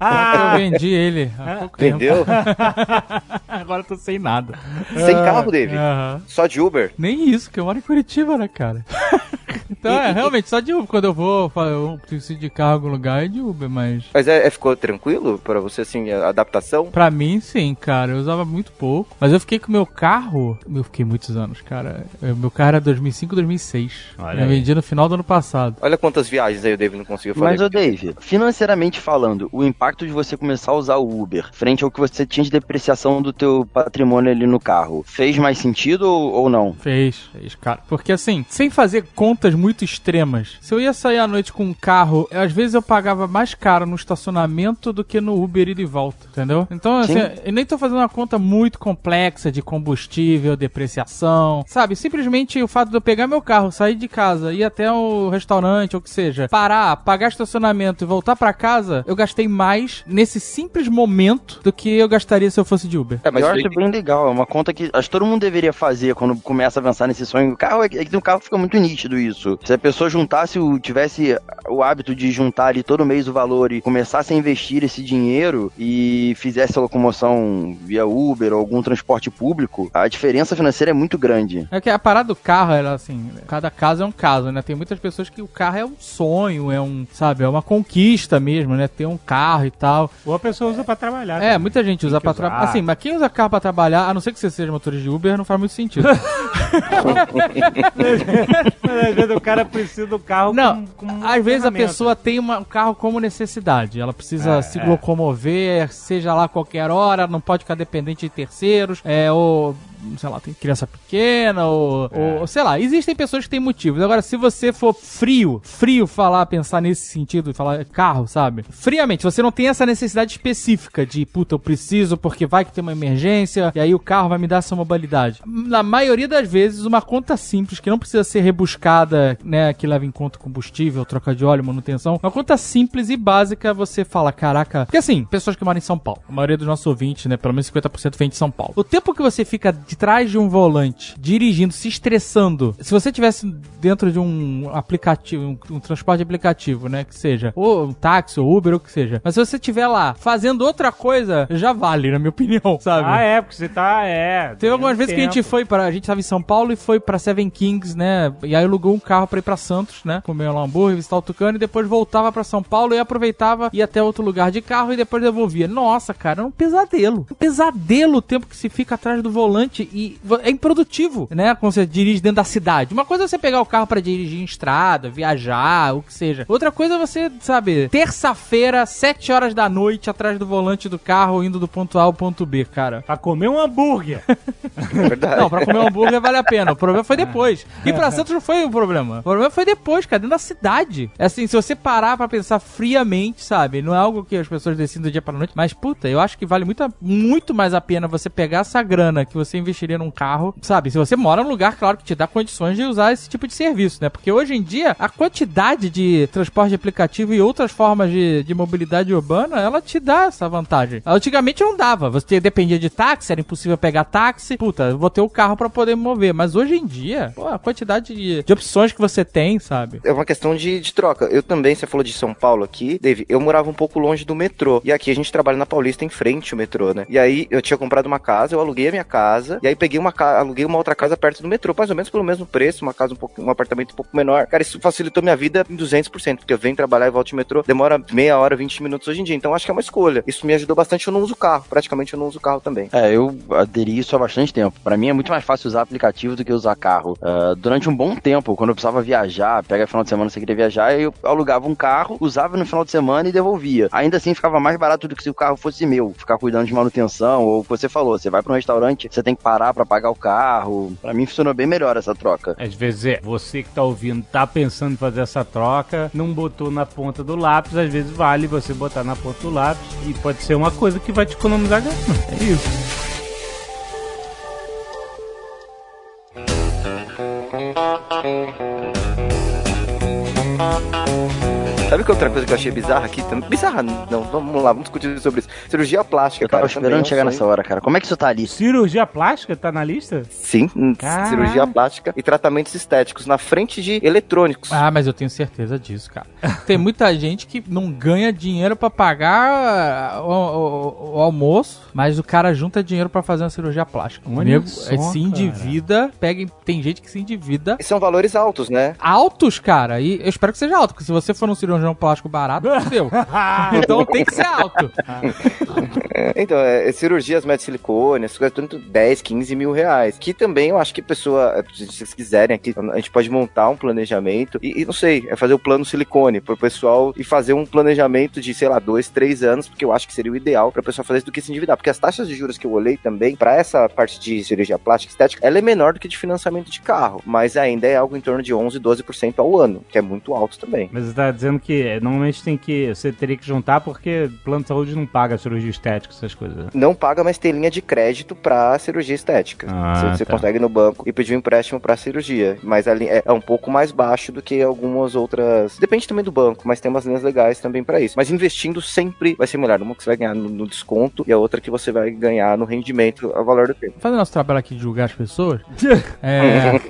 Eu vendi ele há pouco tempo. Entendeu? Agora eu tô sem nada. Sem carro, Dave. Aham. Só de Uber. Nem isso, que eu moro em Curitiba, né, cara? então, é, realmente, só de Uber. Quando eu vou, eu preciso de carro em algum lugar, é de Uber, mas... Mas é, é- ficou tranquilo pra você, assim, a adaptação? Pra mim, sim, cara. Eu usava muito pouco. Mas eu fiquei com o meu carro... Eu fiquei muitos anos, cara. É, Meu carro era 2005, 2006. Olha eu aí. vendi no final do ano passado. Olha quantas viagens aí o Dave não conseguiu fazer. Mas, ô Dave, financeiramente falando, o impacto de você começar a usar o Uber frente ao que você tinha de depreciação do teu patrimônio ali no carro, fez mais sentido ou, ou não? Fez, fez, cara. Porque assim, sem fazer contas muito extremas, se eu ia sair à noite com um carro, às vezes eu pagava mais caro no estacionamento do que no Uber ida e volta, entendeu? Então, assim, Sim. eu nem tô fazendo uma conta muito complexa de combustível, depreciação, sabe? Simplesmente o fato de eu pegar meu carro, sair de casa, ir até o restaurante ou o que seja, parar, pagar estacionamento e voltar pra casa, eu gastei mais nesse simples momento do que eu gastaria se eu fosse de Uber. É, mas eu acho bem legal, é uma conta que acho que todo mundo deveria fazer quando começa a avançar nesse sonho. O carro é que é que no carro fica muito nítido isso. Se a pessoa juntasse, o, tivesse o hábito de juntar ali todo mês o valor e começasse a investir esse dinheiro e fizesse a locomoção via Uber ou algum transporte público, a diferença financeira é muito grande. É que a parada do carro, ela assim, cada caso é um caso, né? Tem muitas pessoas que o carro é um sonho, é um, sabe, é uma conquista mesmo, né? Ter um carro e tal. Ou a pessoa usa pra trabalhar. É, muita gente usa pra trabalhar. Assim, mas quem usa carro pra trabalhar, a não ser que você seja motorista de Uber, não faz muito sentido. Às vezes o cara precisa do carro Não, como, como às vezes a pessoa tem uma- um carro como necessidade. Ela precisa É, se é. locomover, seja lá a qualquer hora, não pode ficar dependente de terceiros, é, ou, sei lá, tem criança pequena, ou, É. ou, sei lá, existem pessoas que têm motivos. Agora, se você for frio, frio falar, pensar nesse sentido, falar carro, sabe? Friamente, você não tem essa necessidade específica de, puta, eu preciso porque vai que tem uma emergência, e aí o carro vai me dar essa mobilidade. Na maioria das vezes, uma conta simples, que não precisa ser rebuscada, né, que leva em conta combustível, troca de óleo, manutenção, uma conta simples e básica, você fala, caraca... Porque assim, pessoas que moram em São Paulo, a maioria dos nossos ouvintes, né, pelo menos 50% vem de São Paulo. O tempo que você fica de trás de um volante, dirigindo, se estressando, se você tivesse dentro de um aplicativo, um, um transporte aplicativo, né, que seja, ou um táxi, ou Uber, ou o que seja, mas se você estiver lá fazendo outra coisa, já vale, na minha opinião, sabe? Ah, é, porque você tá. É. Teve algumas vezes que a gente foi para a gente tava em São Paulo e foi pra Seven Kings, né? E aí alugou um carro pra ir pra Santos, né? Comer um hambúrguer, visitar o Tucano e depois voltava pra São Paulo e aproveitava ia até outro lugar de carro e depois devolvia. Nossa, cara, é um pesadelo. Um pesadelo o tempo que se fica atrás do volante e vo- é improdutivo, né? Quando você dirige dentro da cidade. Uma coisa é você pegar o carro pra dirigir em estrada, viajar, o que seja. Outra coisa é você, sabe, terça-feira, sete horas da noite, atrás do volante do carro, indo do ponto A ao ponto B, cara. Pra comer um hambúrguer. É verdade. Não, pra comer um hambúrguer vale a pena. O problema foi depois. E pra Santos não foi o problema. O problema foi depois, cara, dentro da cidade. É Assim, se você parar pra pensar friamente, sabe? Não é algo que as pessoas decidem do dia pra noite. Mas, puta, eu acho que vale muito, muito mais a pena você pegar essa grana que você investiria num carro, sabe? Se você mora num lugar, claro, que te dá condições de usar esse tipo de serviço, né? Porque hoje em dia, a quantidade de transporte aplicativo e outras formas de, de mobilidade urbana, ela te dá essa vantagem. Antigamente não dava. Você dependia de táxi, era impossível pegar táxi. Puta, vou ter o carro pra poder me mover. Mas hoje em dia, pô, a quantidade de, de opções que você tem, sabe? É uma questão de, de troca. Eu também, você falou de São Paulo aqui, Dave, eu morava um pouco longe do metrô. E aqui a gente trabalha na Paulista em frente ao metrô, né? E aí eu tinha comprado uma casa, eu aluguei a minha casa, e aí peguei uma casa, aluguei uma outra casa perto do metrô, mais ou menos pelo mesmo preço, uma casa um pouco, um apartamento um pouco menor. Cara, isso facilitou minha vida em 200%, porque eu venho trabalhar e volto de metrô, demora meia hora, 20 minutos hoje em dia. Então acho que é uma escolha. Isso me ajudou bastante, eu não uso carro. Praticamente eu não uso carro também. É, eu aderi isso há bastante tempo. Pra mim é muito mais fácil usar aplicativo do que usar carro. Ah, durante um bom tempo, quando eu precisava viajar, pega final de semana, você queria viajar, eu alugava um carro, usava no final de semana e devolvia. Ainda assim ficava mais barato do que se o carro fosse meu, ficar cuidando de manutenção, ou o que você falou, você vai pra um restaurante, você tem que parar pra pagar o carro. Pra mim funcionou bem melhor essa troca. Às vezes é, você que tá ouvindo, tá pensando em fazer essa troca, não botou na ponta do lápis, às vezes vale você botar na ponta do lápis e pode ser uma coisa que vai te economizar grana. É isso. Sabe que outra coisa que eu achei bizarra aqui? também? Bizarra, não, vamos lá, vamos discutir sobre isso. Cirurgia plástica, Eu cara. é esperando um chegar sonho. nessa hora, cara. Como é que isso tá ali? Cirurgia plástica tá na lista? Sim, Caraca. cirurgia plástica e tratamentos estéticos na frente de eletrônicos. Ah, mas eu tenho certeza disso, cara. Tem muita gente que não ganha dinheiro pra pagar o, o- o almoço, mas o cara junta dinheiro pra fazer uma cirurgia plástica. O nego só, é, se cara. endivida, pega, tem gente que se endivida E são valores altos, né? altos, cara. E eu espero que seja alto, porque se você for num cirurgião plástico barato, fudeu. então tem que ser alto. É, então, é, é cirurgias médio silicone, essas coisas, tudo 10, 15 mil reais. Que também eu acho que pessoa, é, se vocês quiserem aqui, a gente pode montar um planejamento e, e não sei, é fazer o plano silicone pro pessoal e fazer um planejamento de, sei lá, dois, três anos, porque eu acho que seria o ideal pra pessoa fazer isso do que se endividar. Porque as taxas de juros que eu olhei também, pra essa parte de cirurgia plástica estética, ela é menor do que de financiamento de carro, mas ainda é algo em torno de 11, 12% ao ano, que é muito alto também. Mas você tá dizendo que normalmente tem que. Você teria que juntar porque plano de saúde não paga cirurgia estética, essas coisas. né? não paga, mas tem linha de crédito pra cirurgia estética. Ah, você você tá. consegue ir no banco e pedir um empréstimo pra cirurgia. Mas é, é um pouco mais baixo do que algumas outras. Depende também do banco, mas tem umas linhas legais também pra isso. Mas investindo sempre vai ser melhor. Uma que você vai ganhar no, no desconto e a outra que você vai ganhar no rendimento ao valor do tempo. Fazendo nosso trabalho aqui de julgar as pessoas, é,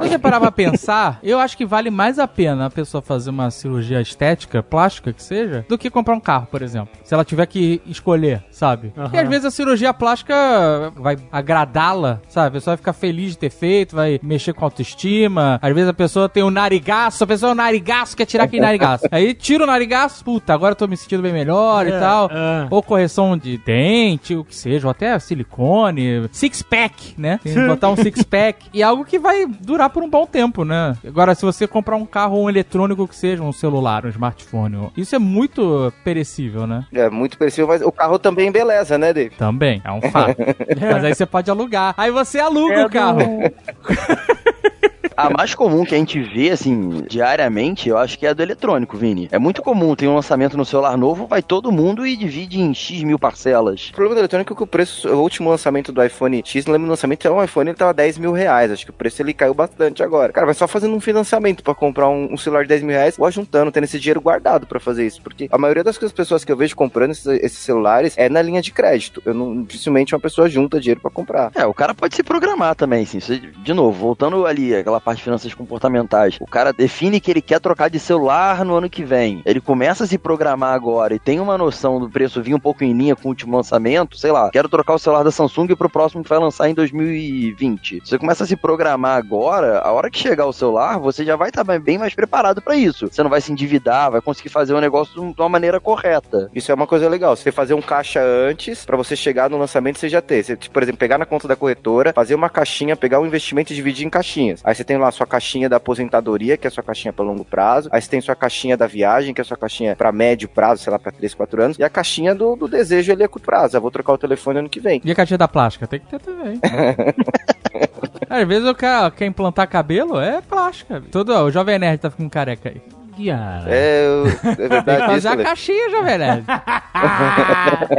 Se você parar pra pensar, eu acho que vale mais a pena a pessoa fazer uma cirurgia estética, plástica que seja, do que comprar um carro, por exemplo. Se ela tiver que escolher, sabe? Porque às vezes a cirurgia plástica vai agradá-la, sabe? A pessoa vai ficar feliz de ter feito, vai mexer com a autoestima. Às vezes a pessoa tem um narigaço, a pessoa é um narigaço, quer tirar aquele narigaço. Aí tira o narigaço, puta, agora eu tô me sentindo bem melhor e É, tal. é. Ou correção de dente, o que seja, ou até silicone, six pack, né? Tem que botar um six pack e algo que vai durar por um bom tempo, né? Agora, se você comprar um carro ou um eletrônico que seja, um celular, um smartphone, isso é muito perecível, né? É muito parecido, mas o carro também beleza, né, Dave? Também, é um fato. Mas aí você pode alugar. Aí você aluga o carro. A mais comum que a gente vê, assim, diariamente, eu acho que é a do eletrônico, Vini. É muito comum, tem um lançamento no celular novo, vai todo mundo e divide em X mil parcelas. O problema do eletrônico é que o preço, o último lançamento do iPhone X, não lembro do lançamento, era um iPhone, ele tava 10 mil reais. Acho que o preço ele caiu bastante agora. Cara, vai só fazendo um financiamento pra comprar um, um celular de 10 mil reais, ou juntando, tendo esse dinheiro guardado pra fazer isso. Porque a maioria das pessoas que eu vejo comprando esses, esses celulares é na linha de crédito. Eu não, dificilmente uma pessoa junta dinheiro pra comprar. É, o cara pode se programar também, assim. De novo, voltando ali, aquela parte de finanças comportamentais. O cara define que ele quer trocar de celular no ano que vem. Ele começa a se programar agora e tem uma noção do preço vir um pouco em linha com o último lançamento. Sei lá, quero trocar o celular da Samsung pro próximo que vai lançar em 2020. Você começa a se programar agora, a hora que chegar o celular, você já vai estar bem mais preparado pra isso. Você não vai se endividar, vai conseguir fazer o negócio de uma maneira correta. Isso é uma coisa legal. Você fazer um caixa antes, pra você chegar no lançamento você já ter. Você, por exemplo, pegar na conta da corretora, fazer uma caixinha, pegar o investimento e dividir em caixinhas. Aí você tem lá a sua caixinha da aposentadoria, que é a sua caixinha para longo prazo. Aí você tem sua caixinha da viagem, que é a sua caixinha pra médio prazo, sei lá, pra 3, 4 anos. E a caixinha do, do desejo ali a curto prazo. Eu vou trocar o telefone ano que vem. E a caixinha da plástica? Tem que ter também. Às vezes o cara quer implantar cabelo, é plástica. Todo, o Jovem Nerd tá ficando careca aí. É, eu- é Tem que verdade isso, fazer a Ale? caixinha, Jovem Nerd.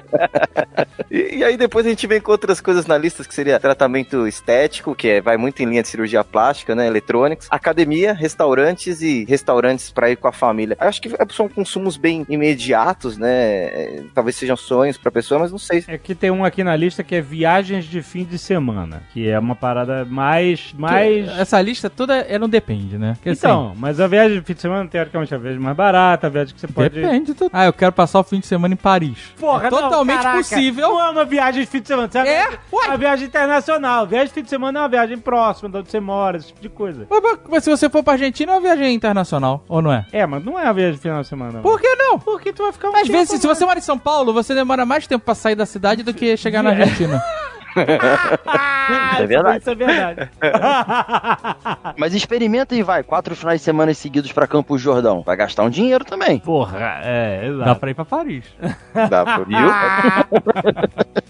E, e aí depois a gente vem com outras coisas na lista, que seria tratamento estético, que é, vai muito em linha de cirurgia plástica, né, eletrônicos, academia, restaurantes e restaurantes para ir com a família. Eu acho que são consumos bem imediatos, né, é, talvez sejam sonhos pra pessoa, mas não sei. É que tem um aqui na lista que é viagens de fim de semana, que é uma parada mais mais Essa lista toda é no depende, né? Porque, assim, Então, mas a viagem de fim de semana teoricamente é a viagem mais barata, a viagem que você pode Depende. do- Ah, eu quero passar o fim de semana em Paris. Porra, é não, totalmente caraca, possível. Não é uma viagem de fim de semana. Você É? É uma viagem internacional. Viagem de fim de semana é uma viagem próxima de onde você mora, esse tipo de coisa. Mas, mas se você for pra Argentina, é uma viagem internacional, ou não é? É, mas não é uma viagem de final de semana. não. Por que não? Porque tu vai ficar um Às tempo vezes, se mais. você mora em São Paulo, você demora mais tempo pra sair da cidade do que chegar na Argentina. Ah, É verdade. Isso é verdade. Mas experimenta e vai, quatro finais de semana seguidos pra Campos Jordão. Vai gastar um dinheiro também. Porra, é, Dá exato. pra ir pra Paris. Dá pra, viu?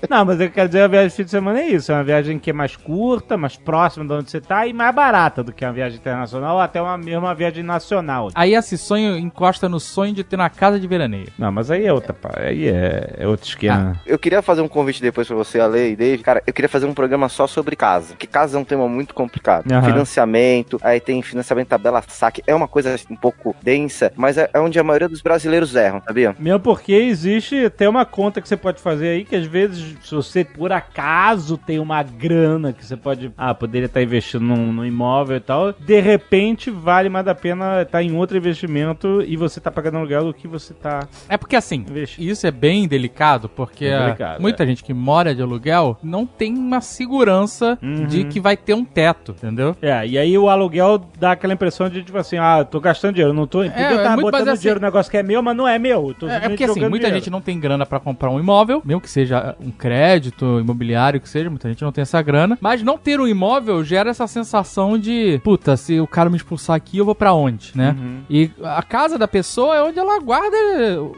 Não, mas eu quero dizer, a viagem de fim de semana é isso. É uma viagem que é mais curta, mais próxima de onde você tá e mais barata do que uma viagem internacional ou até uma mesma viagem nacional. Aí esse sonho encosta no sonho de ter na casa de veraneio. Não, mas aí é outra, pá, aí é, é outro esquema. Eu queria fazer um convite depois pra você, Ale e Dave. Cara, eu queria fazer um programa só sobre casa. Porque casa é um tema muito complicado. Aham. Financiamento, aí tem financiamento tabela saque. É uma coisa um pouco densa, mas é é onde a maioria dos brasileiros erram, sabia? Mesmo porque existe até uma conta que você pode fazer aí, que às vezes, se você por acaso tem uma grana que você pode. Ah, poderia estar investindo num, num imóvel e tal. De repente, vale mais a pena estar em outro investimento e você tá pagando aluguel do que você tá É porque assim, investindo. isso é bem delicado, porque É delicado, muita gente que mora de aluguel não tem uma segurança Uhum. de que vai ter um teto, entendeu? É, e aí o aluguel dá aquela impressão de tipo assim, ah, eu tô gastando dinheiro, não tô. Podia é estar muito botando mais assim- dinheiro no negócio que é meu, mas não é meu. eu É, é porque assim, muita dinheiro. gente não tem grana pra comprar um imóvel, mesmo que seja um crédito imobiliário que seja, muita gente não tem essa grana, mas não ter um imóvel gera essa sensação de, puta, se o cara me expulsar aqui, eu vou pra onde, né? Uhum. E a casa da pessoa é onde ela guarda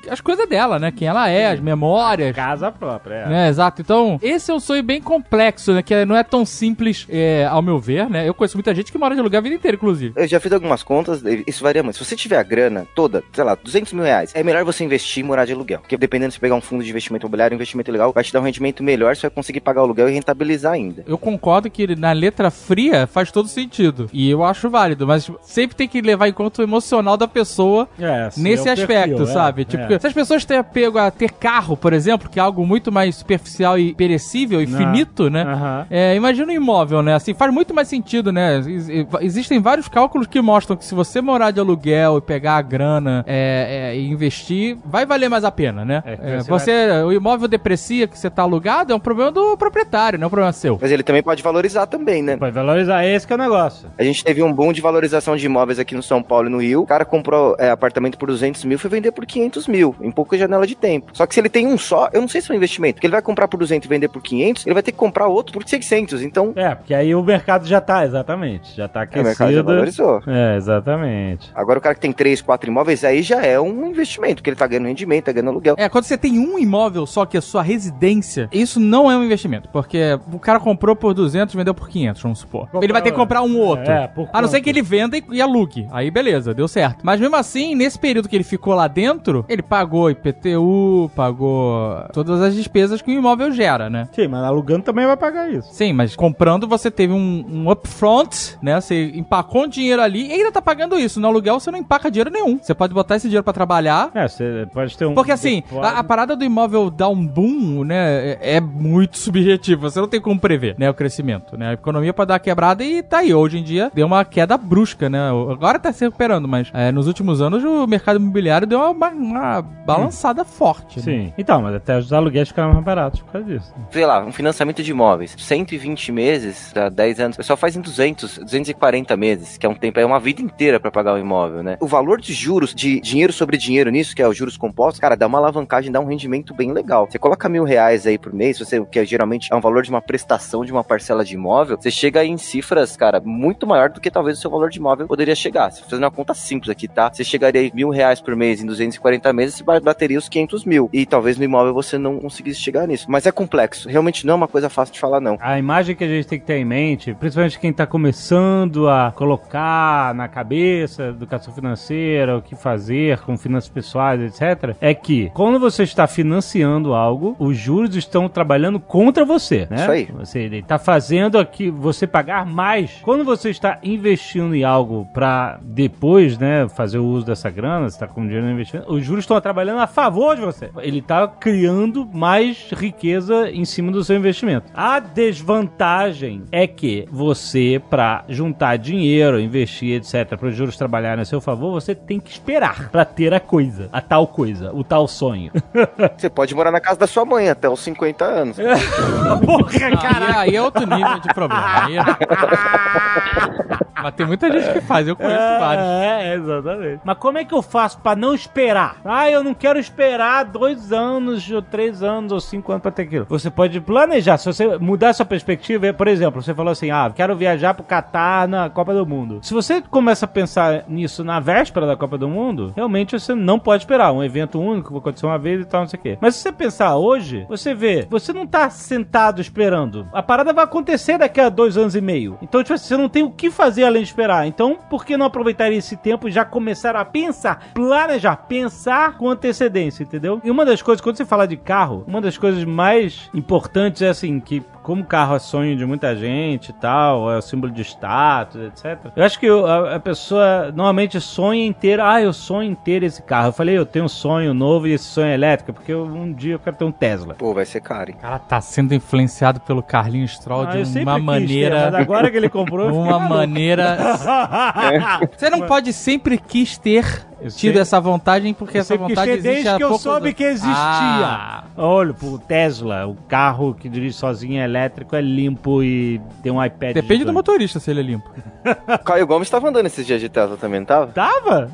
as coisas dela, né? Quem ela é, as memórias. Casa própria, é. Né, exato. Então, esse é um sonho bem complexo, né? Que não é tão simples, é, ao meu ver, né? Eu conheço muita gente que mora de aluguel a vida inteira, inclusive. Eu já fiz algumas contas, isso varia muito. Se você tiver a grana toda, sei lá, 200 mil reais, é melhor você investir e morar de aluguel. Porque dependendo se pegar um fundo de investimento imobiliário, um investimento legal, vai te dar um rendimento melhor, você vai conseguir pagar o aluguel e rentabilizar ainda. Eu concordo que na letra fria faz todo sentido. E eu acho válido, mas sempre tem que levar em conta o emocional da pessoa É, nesse é o aspecto, perfil, é, sabe? Tipo, é. se as pessoas têm apego a ter carro, por exemplo, que é algo muito mais superficial e perecível e Não. finito, né? É, É, imagina um imóvel, né? Assim, faz muito mais sentido, né? Ex- Existem vários cálculos que mostram que se você morar de aluguel e pegar a grana é, é, e investir, vai valer mais a pena, né? É, É, você você, o imóvel deprecia que você tá alugado, é um problema do proprietário, não é um problema seu. Mas ele também pode valorizar também, né? Pode valorizar, esse que é o negócio. A gente teve um boom de valorização de imóveis aqui no São Paulo e no Rio. O cara comprou é, apartamento por 200 mil, foi vender por 500 mil, em pouca janela de tempo. Só que se ele tem um só, eu não sei se é um investimento, porque ele vai comprar por 200 e vender por 500, ele vai ter que comprar outro por 600. Então, É, porque aí o mercado já tá, exatamente, já tá é, o mercado já aquecido. valorizou. É, exatamente. Agora o cara que tem 3, 4 imóveis, aí já é um investimento, porque ele tá ganhando rendimento, tá ganhando aluguel. É, quando você tem um imóvel só que é sua residência, isso não é um investimento, porque o cara comprou por 200 vendeu por 500, vamos supor. ele vai ter que comprar um outro. É, por a não ser que ele venda e, e alugue. Aí beleza, deu certo. Mas mesmo assim, nesse período que ele ficou lá dentro, ele pagou IPTU, pagou todas as despesas que o imóvel gera, né? Sim, mas alugando também vai pagar isso. Sim, mas comprando você teve um, um upfront, né? Você empacou um dinheiro ali e ainda tá pagando isso. No aluguel você não empaca dinheiro nenhum. Você pode botar esse dinheiro pra trabalhar. É, você pode ter um. Porque assim, a, a parada do imóvel dar um boom, né, é, é muito subjetivo. Você não tem como prever, né, o crescimento, né? A economia pode dar uma quebrada e tá aí. Hoje em dia deu uma queda brusca, né? Agora tá se recuperando, mas é, nos últimos anos o mercado imobiliário deu uma, uma balançada forte. Né? Sim. Então, mas até os aluguéis ficaram mais baratos por causa disso. sei lá, um financiamento de imóveis, 120 meses, dá 10 anos, o pessoal faz em 200, 240 meses, que é um tempo, é uma vida inteira pra pagar o imóvel, né? O valor de juros, de dinheiro sobre dinheiro nisso, que é os juros compostos, cara, dá uma alavancagem, dá um rendimento bem legal. Você coloca mil reais aí por mês, você, que é, geralmente é um valor de uma prestação de uma parcela de imóvel, você chega em cifras, cara, muito maior do que talvez o seu valor de imóvel poderia chegar. Se fazendo uma conta simples aqui, tá? Você chegaria em mil reais por mês em 240 meses, você bateria os 500 mil. E talvez no imóvel você não conseguisse chegar nisso. Mas é complexo. Realmente não é uma coisa fácil de falar, não. A imagem que a gente tem que ter em mente, principalmente quem está começando a colocar na cabeça educação financeira, o que fazer com finanças pessoais, etc., é que quando você está financiando algo, os juros estão trabalhando contra você, né? Isso aí. Você ele está fazendo aqui você pagar mais. Quando você está investindo em algo para depois, né, fazer o uso dessa grana, você está com dinheiro no investimento, os juros estão trabalhando a favor de você. Ele está criando mais riqueza em cima do seu investimento. A desvantagem é que você, para juntar dinheiro, investir, etc., para os juros trabalharem a seu favor, você tem que esperar para ter a coisa, a tal coisa, o tal sonho. Você pode morar na casa da sua mãe até os 50 anos. Porra, Ah, aí, aí é outro nível de problema. Aí... Mas tem muita gente que faz, eu conheço vários. É, exatamente. Mas como é que eu faço pra não esperar? Ah, eu não quero esperar dois anos, ou três anos, ou cinco anos pra ter aquilo. Você pode planejar. Se você mudar sua perspectiva, por exemplo, você falou assim: ah, quero viajar pro Catar na Copa do Mundo. Se você começa a pensar nisso na véspera da Copa do Mundo, realmente você não pode esperar. Um evento único, vai acontecer uma vez e tal, não sei o quê. Mas se você pensar hoje, você vê, você não tá sentado esperando. A parada vai acontecer daqui a dois anos e meio. Então, tipo assim, você não tem o que fazer além de esperar. Então, por que não aproveitar esse tempo e já começar a pensar, planejar, pensar com antecedência, entendeu? E uma das coisas, quando você fala de carro, uma das coisas mais importantes é assim, que como carro é sonho de muita gente e tal, é o símbolo de status, etc. Eu acho que eu- a, a pessoa normalmente sonha em ter, ah, eu sonho em ter esse carro. Eu falei, eu tenho um sonho novo e esse sonho é elétrico, porque eu- um dia eu quero ter um Tesla. Pô, vai ser caro, hein? O cara tá sendo influenciado pelo Carlinhos Stroll Ah, eu de uma quis ter, maneira. mas agora que ele comprou, Uma maneira. Você não pode sempre quis ter Eu tido sei- essa vantagem, porque Eu essa vontade existe desde há que eu soube anos. que existia. Ah, Olha, o Tesla, o carro que dirige sozinho é elétrico, é limpo e tem um iPad. depende do motorista se ele é limpo. Caio Gomes tava andando esses dias de Tesla também, não tava? Tava?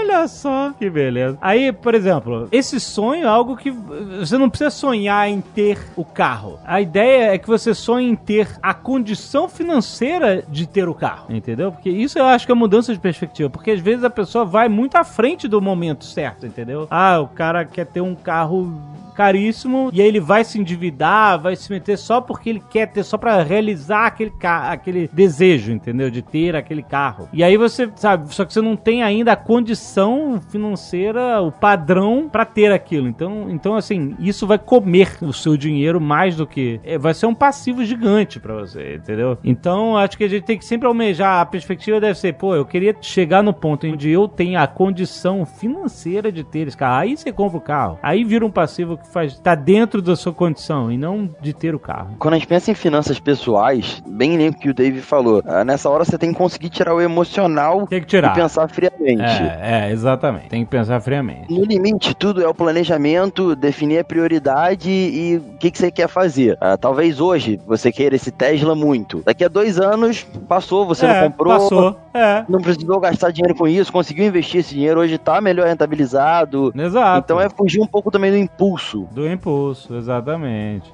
Olha só, que beleza. Aí, por exemplo, esse sonho é algo que você não precisa sonhar em ter o carro. A ideia é que você sonhe em ter a condição financeira de ter o carro, entendeu? Porque isso eu acho que é mudança de perspectiva, porque às vezes a pessoa vai muito à frente do momento certo, entendeu? Ah, o cara quer ter um carro caríssimo e aí ele vai se endividar, vai se meter só porque ele quer ter, só pra realizar aquele, aquele desejo, entendeu? De ter aquele carro. E aí você, sabe, só que você não tem ainda a condição financeira, o padrão pra ter aquilo. Então, então assim, isso vai comer o seu dinheiro mais do que é, vai ser um passivo gigante pra você, entendeu? Então, acho que a gente tem que sempre almejar a perspectiva deve ser, pô, eu queria chegar no ponto onde eu tenho a condição financeira de ter esse carro. Aí você compra o carro. Aí vira um passivo que faz, tá dentro da sua condição e não de ter o carro. Quando a gente pensa em finanças pessoais, bem lembro que o Dave falou, ah, nessa hora você tem que conseguir tirar o emocional Tem que tirar. e pensar friamente. É, é, exatamente. Tem que pensar friamente. No limite, tudo é o planejamento, definir a prioridade e o que, que você quer fazer. Ah, talvez hoje você queira esse Tesla muito. Daqui a dois anos, passou, você é, não comprou. Passou. É. Não precisou gastar dinheiro com isso, conseguiu investir esse dinheiro, hoje tá melhor rentabilizado. Exato. Então é fugir um pouco também do impulso. Do impulso, exatamente.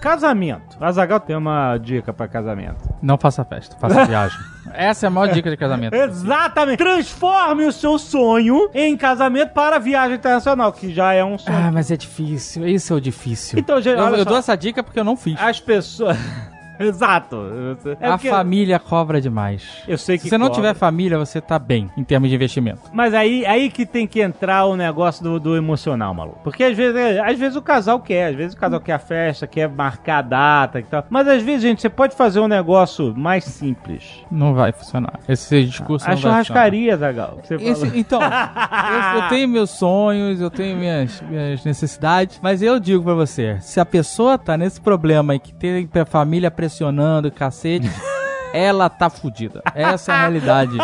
Casamento. Azagal tem uma dica pra casamento. Não faça festa, faça viagem. Essa é a maior dica de casamento. Exatamente. Transforme o seu sonho em casamento para viagem internacional, que já é um sonho. Ah, mas é difícil. Isso é o difícil. Então, gente, eu, olha eu só. dou essa dica porque eu não fiz. As pessoas. Exato. É a porque- família cobra demais. Eu sei que Se você não cobra. tiver família, você tá bem em termos de investimento. Mas aí, aí que tem que entrar o negócio do, do emocional, maluco. Porque às vezes, é, às vezes o casal quer, às vezes o casal quer a festa, quer marcar a data e tal. Mas às vezes, gente, você pode fazer um negócio mais simples. Não vai funcionar. Esse discurso A não vai funcionar. churrascaria, Zagal. Esse- então, eu, eu tenho meus sonhos, eu tenho minhas, minhas necessidades, mas eu digo pra você, se a pessoa tá nesse problema e que tem a família pressionando, cacete, ela tá fudida. Essa é a realidade.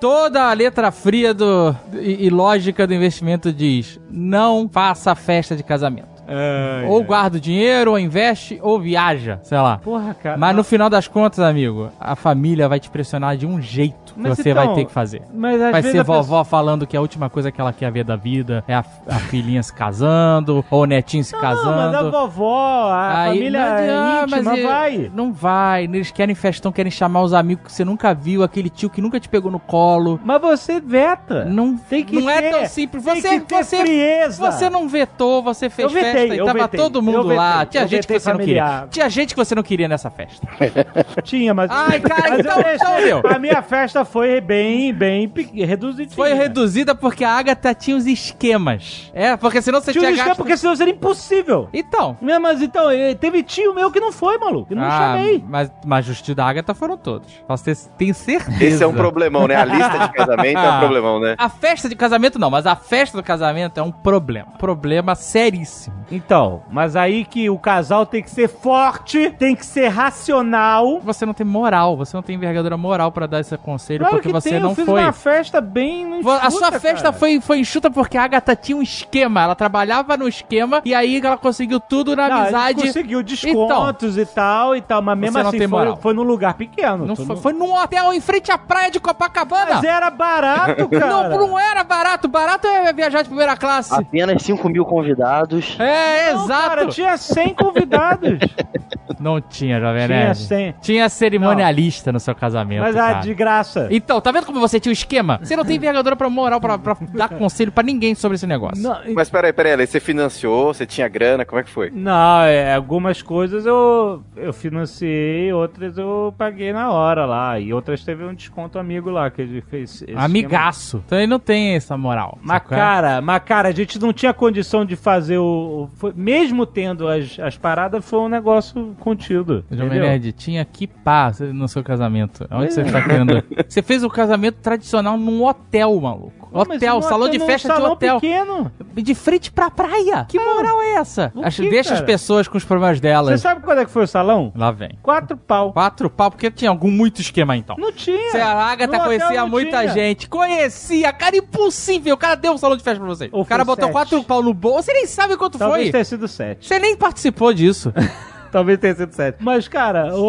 Toda a letra fria do, e, e lógica do investimento diz: não faça festa de casamento. Ai, Ou ai. guarda o dinheiro, ou investe, ou viaja, sei lá. Porra, cara. Mas no final das contas, amigo, a família vai te pressionar de um jeito que Mas você então, vai ter que fazer. Mas Vai ser vovó falando que a última coisa que ela quer ver da vida é a, a filhinha se casando, ou o netinho se pessoa- Não, mas a casando. vovó, a Aí- família mas, ah, íntima mas é- vai. Não vai. Eles querem festão, querem chamar os amigos que você nunca viu, aquele tio que nunca te pegou no colo. Mas você veta. Não, Tem que não é ter- tão simples. Você, você, frieza. você não vetou, você fez Eu vetei, festa e eu tava vetei, todo eu mundo vetei, lá. Tinha eu gente que você não familiar. queria. Tinha gente que você não queria nessa festa. Tinha, mas. Ai, cara, mas então- eu então, meu. A minha festa foi bem, bem reduzidinha. Foi reduzida porque a Agatha tinha os esquemas. É, porque senão você Tinha tinha um esquema gasto... porque senão seria impossível. Então. Não, mas então, eh, teve tio meu que não foi, maluco. Eu não ah, chamei. Mas, mas os tios da Agatha foram todos. Posso ter, tenho certeza. Esse é um problemão, né? A lista de casamento é um problemão, né? A festa de casamento não, mas a festa do casamento é um problema. Problema seríssimo. Então, mas aí que o casal tem que ser forte, tem que ser racional. Você não tem moral, você não tem envergadura moral pra dar esse conselho Claro porque que você tem, não eu fiz foi. uma festa bem Vo- A enxuta, sua festa cara. foi, foi enxuta porque a Agatha tinha um esquema. Ela trabalhava no esquema e aí ela conseguiu tudo na Não, amizade. conseguiu descontos e tal e tal, mas mesmo assim foi, moral. foi num lugar pequeno. Não foi, foi num hotel em frente à praia de Copacabana. Mas era barato, cara. Não, não era barato. Barato é viajar de primeira classe. Apenas 5 mil convidados. É, Não, exato. Cara, tinha 100 convidados. Não tinha, Jovem Tinha Nerd. 100. Tinha cerimonialista no seu casamento, mas ah, cara. de graça. Então, tá vendo como você tinha o esquema? Você não tem envergadura pra moral pra, pra dar conselho pra ninguém sobre esse negócio. Não, Mas peraí, peraí, você financiou, você tinha grana, como é que foi? Não, é, algumas coisas eu, eu financiei, outras eu paguei na hora lá. E outras teve um desconto amigo lá que ele fez. esse Amigaço. Então ele não tem essa moral. Mas cara, mas cara, a gente não tinha condição de fazer o. o- foi- mesmo tendo as, as paradas, foi um negócio contido. Jovem tinha que pá no seu casamento. Onde É. você tá querendo? Você fez o casamento tradicional num hotel, maluco. Hotel, salão de num festa de salão hotel. pequeno. De frente pra praia. Que moral é essa? o As- que, deixa as cara? pessoas com os problemas Você delas. sabe quando é que foi o salão? Lá vem. Quatro pau. Quatro pau, porque tinha algum muito esquema então. Não tinha. Você, a Agatha conhecia muita tinha. gente. Conhecia, cara, impossível. O cara deu um salão de festa pra você. Ou o cara botou sete. quatro pau no bolso. Você nem sabe quanto Talvez foi. tenha sido sete. Você nem participou disso. Talvez tenha sido sete. Mas, cara, o,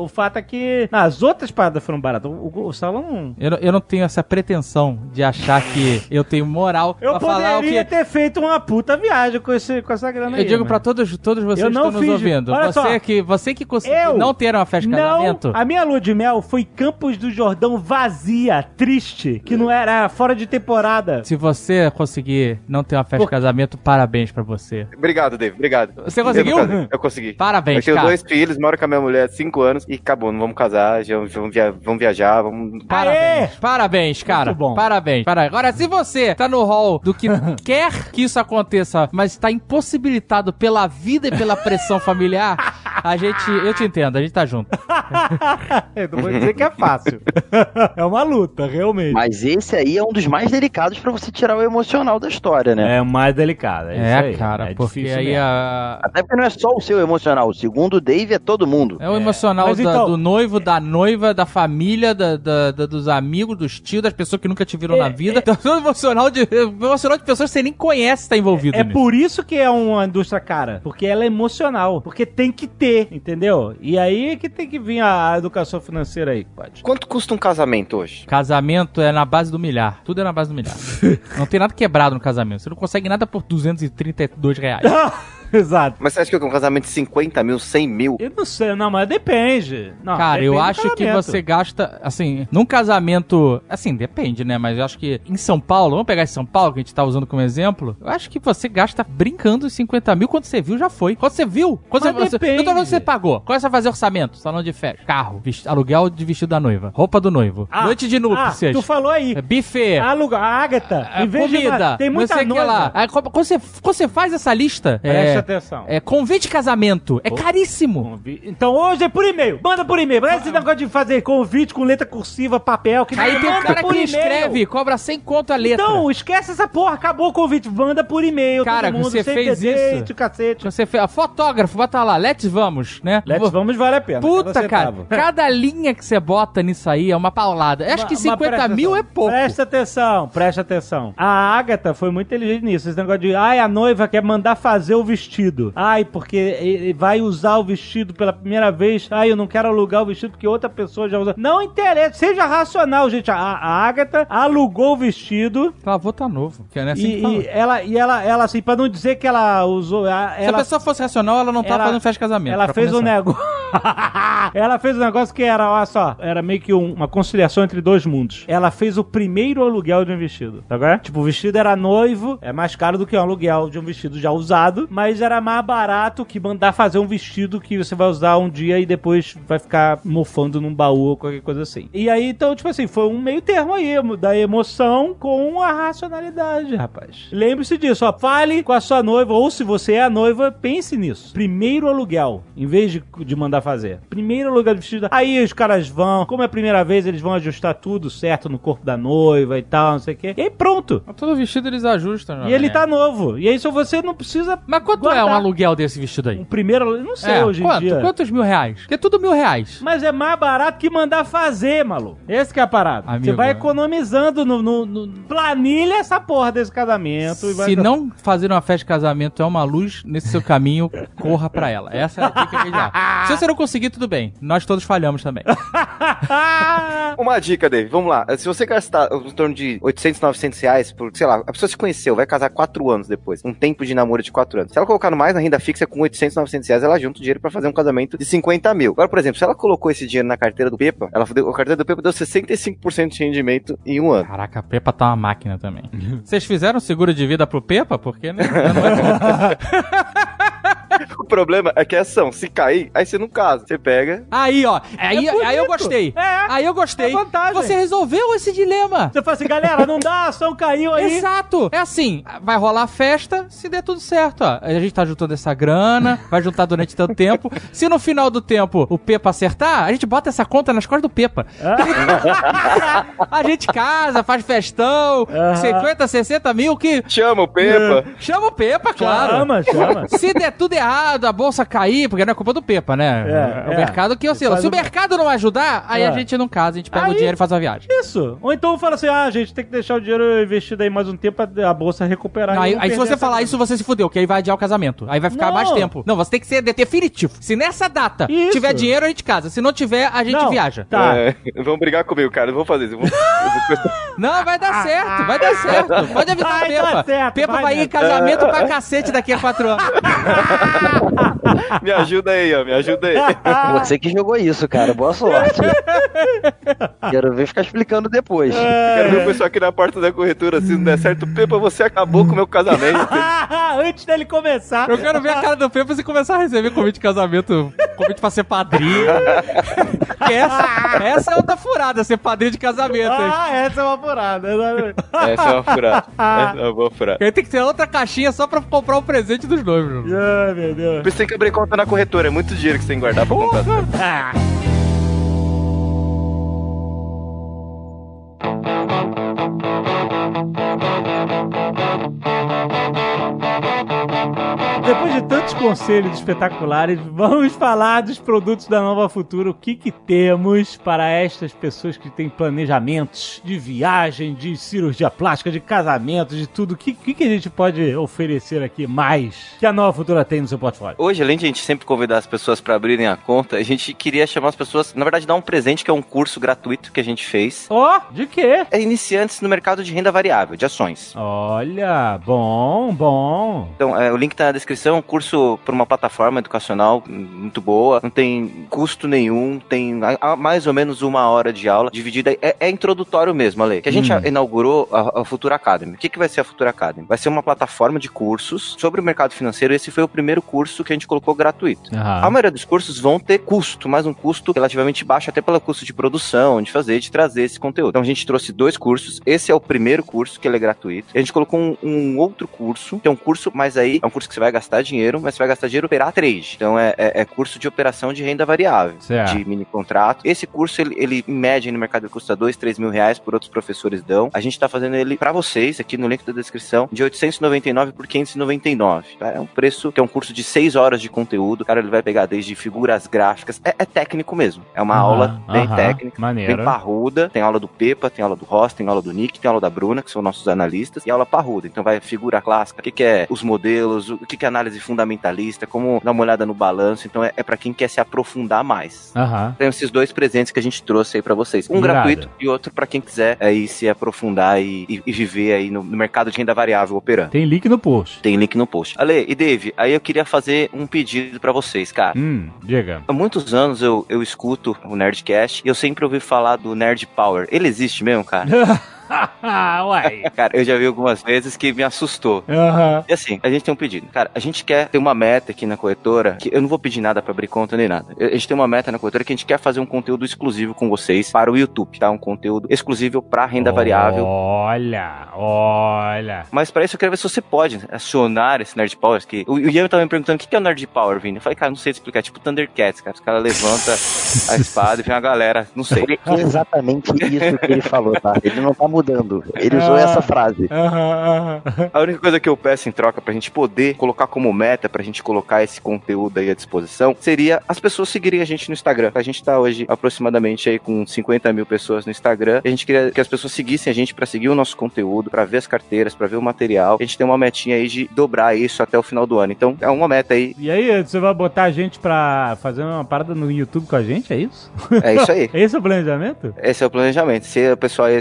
o, o fato é que ah, as outras paradas foram baratas. O, o, o salão. eu, não- eu não tenho essa pretensão de achar que eu tenho moral Eu pra falar o poderia que. ter feito uma puta viagem com, esse, com essa grana Eu aí. digo mas- pra todos, todos vocês Eu que estão nos fiz- ouvindo. olha Você só. que, você que conseguiu Eu não ter uma festa de Não, casamento. a minha lua de mel foi Campos do Jordão vazia, triste, que não era fora de temporada. Se você conseguir não ter uma festa Por- de casamento, parabéns pra você. Obrigado, Dave, obrigado. Você conseguiu? Eu, eu consegui. Parabéns, Eu tenho cara. dois filhos, moro com a minha mulher há cinco anos e acabou, não vamos casar, já vamos, via- vamos viajar, vamos... Parabéns, parabéns, cara. Muito bom. Parabéns. Para- Agora, se você tá no hall do que quer que isso aconteça, mas está impossibilitado pela vida e pela pressão familiar, a gente, eu te entendo, a gente tá junto. Eu não vou dizer que é fácil. é uma luta, realmente. Mas esse aí é um dos mais delicados pra você tirar o emocional da história, né? É o mais delicado. É, isso É, aí. cara, é porque difícil aí mesmo. a... Até porque não é só o seu emocional. O segundo Dave é todo mundo. É o emocional Mas da- então- do noivo, da noiva, da família, da, da- da- dos amigos, dos tios, das pessoas que nunca te viram É, na vida. Então, o emocional de, o emocional de pessoas que você nem conhece tá envolvido É nisso. por isso que é uma indústria cara. Porque ela é emocional. Porque tem que ter, entendeu? E aí que tem que vir a educação financeira aí, pode. Quanto custa um casamento hoje? Casamento é na base do milhar. Tudo é na base do milhar. não tem nada quebrado no casamento. Você não consegue nada por 232 reais. Exato. Mas você acha que um casamento de 50 mil, 100 mil? Eu não sei, não, mas depende. Não, Cara, eu depende do acho que você gasta, assim, num casamento. Assim, depende, né? Mas eu acho que em São Paulo, vamos pegar em São Paulo, que a gente tá usando como exemplo. Eu acho que você gasta brincando os 50 mil. Quando você viu, já foi. Quando você viu, quando Mas você, depende. Eu tô falando que você pagou. Começa a fazer orçamento, salão de festa, carro, vesti- aluguel de vestido da noiva, roupa do noivo, Ah, noite de Ah, núpcias, tu falou aí. é, buffet. Aluga, a Agatha, a em vez de comida, tem muita lá. Aí, quando, você, quando você faz essa lista, é, atenção. é convite de casamento, é caríssimo. Convi- Então hoje é por e-mail. Manda por e-mail. Não é esse negócio de fazer convite com letra cursiva, papel. Que Aí tem manda cara que escreve, cobra 100 conto a letra. Então, esquece essa porra. Acabou o convite. Manda por e-mail. Cara, mundo, você fez isso? cacete. Você fez, a fotógrafo, bota lá, let's vamos, né? Let's vamos vale a pena. Puta, cara, cada linha que você bota nisso aí é uma paulada. Acho que Mas- mas 50 presta mil é pouco. Presta atenção, presta atenção. A Agatha foi muito inteligente nisso. Esse negócio de, ai, a noiva quer mandar fazer o vestido. Ai, porque ele vai usar o vestido pela primeira vez. Ai, eu não quero alugar o vestido porque outra pessoa já usa. Não interessa, seja racional, gente. A, a Agatha alugou o vestido. Lavou tá novo, que é assim e, que e ela, e ela, ela, assim, pra não dizer que ela usou. a- Se a Ela, pessoa fosse racional, ela não tá ela- fazendo festa de casamento. ela fez um começar. negócio. ela fez um negócio que era, olha só, era meio que um- uma conciliação entre dois mundos. Ela fez o primeiro aluguel de um vestido, tá vendo? Tipo, o vestido era noivo, é mais caro do que um aluguel de um vestido já usado, mas era mais barato que mandar fazer um vestido que você vai usar um dia e depois vai ficar mofando num baú ou qualquer coisa assim. E aí, então, tipo assim, foi um meio termo aí, da emoção com a racionalidade, rapaz. Lembre-se disso, ó, fale com a sua noiva, ou se você é a noiva, pense nisso. Primeiro aluguel, em vez de, de mandar fazer. Primeiro aluguel de vestido. Aí os caras vão, como é a primeira vez, eles vão ajustar tudo certo no corpo da noiva e tal, não sei o quê. E aí pronto. Todo vestido eles ajustam. E ele né? tá novo. E aí só você não precisa. Mas quanto guardar. é um aluguel desse vestido aí? Um primeiro aluguel, não sei É, hoje quanto? em dia. Quantos mil reais? Porque é tudo mil reais. Mas é mais barato que mandar fazer, maluco. Esse que é a parada. Amigo, Você vai é. economizando no, no- no- Planilha essa porra desse casamento. e vai Se não fazer uma festa de casamento é uma luz nesse seu caminho, corra pra ela. Essa é a dica que a gente dá. Se você não conseguir, tudo bem. Nós todos falhamos também. Uma dica, Dave, vamos lá. Se você gastar em torno de 800, 900 reais por, sei lá, a pessoa se conheceu, vai casar 4 anos depois, um tempo de namoro de 4 anos. Se ela colocar mais na renda fixa com 800, 900 reais, ela junta o dinheiro pra fazer um casamento de 50 mil. Agora, por exemplo, se ela colocou esse dinheiro na carteira do Pepa, ela deu, a carteira do Pepa deu 65% de rendimento em um ano. Caraca, a Pepa tá uma máquina também. Vocês fizeram seguro de vida pro Pepa? Porque, né? O problema é que é ação, se cair, aí você não casa. Você pega. Aí, ó. Aí, É aí eu gostei. É. Aí eu gostei. É vantagem. Você resolveu esse dilema. Você fala assim, galera, não dá, a ação caiu aí. Exato. É assim, vai rolar a festa se der tudo certo, ó. A gente tá juntando essa grana, vai juntar durante tanto tempo. Se no final do tempo o Pepa acertar, a gente bota essa conta nas costas do Pepa. a gente casa, faz festão, Aham. 50, 60 mil que... Chama o Pepa. Chama o Pepa, claro. Chama, chama. Se der tudo errado, a bolsa cair, porque não é culpa do Pepa, né? É, o é. mercado que oscila. Se o mercado não ajudar, aí É. a gente não casa, a gente pega Aí- o dinheiro e faz uma viagem. Isso. Ou então fala assim, ah, gente, tem que deixar o dinheiro investido aí mais um tempo pra a bolsa recuperar. Não, aí, aí se você falar grana. isso, você se fudeu, que aí vai adiar o casamento. Aí vai ficar Não. mais tempo. Não, você tem que ser definitivo. Se nessa data Isso. tiver dinheiro, a gente casa. Se não tiver, a gente Não. viaja. Tá. É, vão brigar comigo, cara. Eu vou fazer isso. Eu vou, Não, vai dar certo, vai dar certo. Pode avisar Vai o Pepa. dar certo, Pepa vai vai, ir em casamento pra cacete daqui a quatro anos. me ajuda aí, ó. Me ajuda aí. Você que jogou isso, cara. Boa sorte. Quero ver ficar explicando depois. Quero ver o pessoal aqui na porta da corretora. Se não der certo, Pepa, você acabou com o meu casamento. Antes dele começar. Eu quero ver a cara do Pepa se começar a receber convite de casamento, convite pra ser padrinho. Porque essa, essa é outra furada, ser padrinho de casamento. hein? Ah, essa é uma furada. Essa é uma furada. Essa é uma boa furada. Aí tem que ter outra caixinha só pra comprar o presente dos noivos. Ai, meu Deus. Por isso tem que abrir conta na corretora. É muito dinheiro que você tem que guardar pra comprar. Ah. Conselhos espetaculares. Vamos falar dos produtos da Nova Futura. O que que temos para estas pessoas que têm planejamentos de viagem, de cirurgia plástica, de casamento, de tudo. O que, que, que a gente pode oferecer aqui mais que a Nova Futura tem no seu portfólio? Hoje, além de a gente sempre convidar as pessoas para abrirem a conta, a gente queria chamar as pessoas, na verdade, dar um presente que é um curso gratuito que a gente fez. Ó, de quê? É iniciantes no mercado de renda variável, de ações. Olha, bom, bom. Então, é, o link tá na descrição, um curso por uma plataforma educacional muito boa, não tem custo nenhum, tem a- a- mais ou menos uma hora de aula dividida. É, é introdutório mesmo, Ale. Que a gente Hum. inaugurou a, a Futura Academy. O que, que vai ser a Futura Academy? Vai ser uma plataforma de cursos sobre o mercado financeiro. Esse foi o primeiro curso que a gente colocou gratuito. Aham. A maioria dos cursos vão ter custo, mas um custo relativamente baixo, até pelo custo de produção, de fazer, de trazer esse conteúdo. Então a gente trouxe dois cursos. Esse é o primeiro curso, que ele é gratuito. A gente colocou um, um outro curso, que é um curso, mas aí é um curso que você vai gastar dinheiro, mas você vai gastar dinheiro operar trade. Então é, é- é curso de operação de renda variável, Certo. de mini contrato. Esse curso, ele, ele, em média no mercado ele custa 2, 3 mil reais, por outros professores dão. A gente tá fazendo ele para vocês, aqui no link da descrição, de 899 por 599. tá? É um preço que é um curso de 6 horas de conteúdo. O cara ele vai pegar desde figuras gráficas. É, é técnico mesmo. É uma aula bem técnica. Maneiro. Bem parruda, tem aula do Pepa, tem aula do Ross, tem aula do Nick, tem aula da Bruna, que são nossos analistas, e aula parruda. Então vai figura clássica, o que, que é os modelos, o que, que é análise fundamentalista, como dar uma olhada no balanço. Então é, é para quem quer se aprofundar mais. Aham. Tem esses dois presentes que a gente trouxe aí pra vocês. Um gratuito e outro pra quem quiser aí se aprofundar e, e- e viver aí no, no mercado de renda variável operando. Tem link no post. Tem link no post. Ale e Dave, aí eu queria fazer um pedido pra vocês, cara. Hum, diga. Há muitos anos eu, eu escuto o Nerdcast e eu sempre ouvi falar do Nerd Power. Ele existe mesmo, cara? Uai. cara, eu já vi algumas vezes que me assustou. Aham. E assim, a gente tem um pedido. Cara, a gente quer ter uma meta aqui na corretora, que eu não vou pedir nada pra abrir conta nem nada. A gente tem uma meta na corretora que a gente quer fazer um conteúdo exclusivo com vocês para o YouTube, tá? Um conteúdo exclusivo pra renda variável. Olha, olha. Mas pra isso eu quero ver se você pode acionar esse Nerd Power. Que... O Ian tava me perguntando o que que é o Nerd Power, Vini. Eu falei, cara, não sei te explicar. Tipo Thundercats, cara. Os caras levantam a espada e vem a galera. Não sei. É exatamente isso que ele falou, tá? Ele não tá mudando. Ele usou Ah. essa frase. Aham, aham. A única coisa que eu peço em troca pra gente poder colocar como meta, pra gente colocar esse conteúdo aí à disposição, seria as pessoas seguirem a gente no Instagram. A gente tá hoje aproximadamente aí com 50 mil pessoas no Instagram. A gente queria que as pessoas seguissem a gente pra seguir o nosso conteúdo, pra ver as carteiras, pra ver o material. A gente tem uma metinha aí de dobrar isso até o final do ano. Então, é uma meta aí. E aí, você vai botar a gente pra fazer uma parada no YouTube com a gente, é isso? É isso aí. Esse é o planejamento? Esse é o planejamento. Se o pessoal aí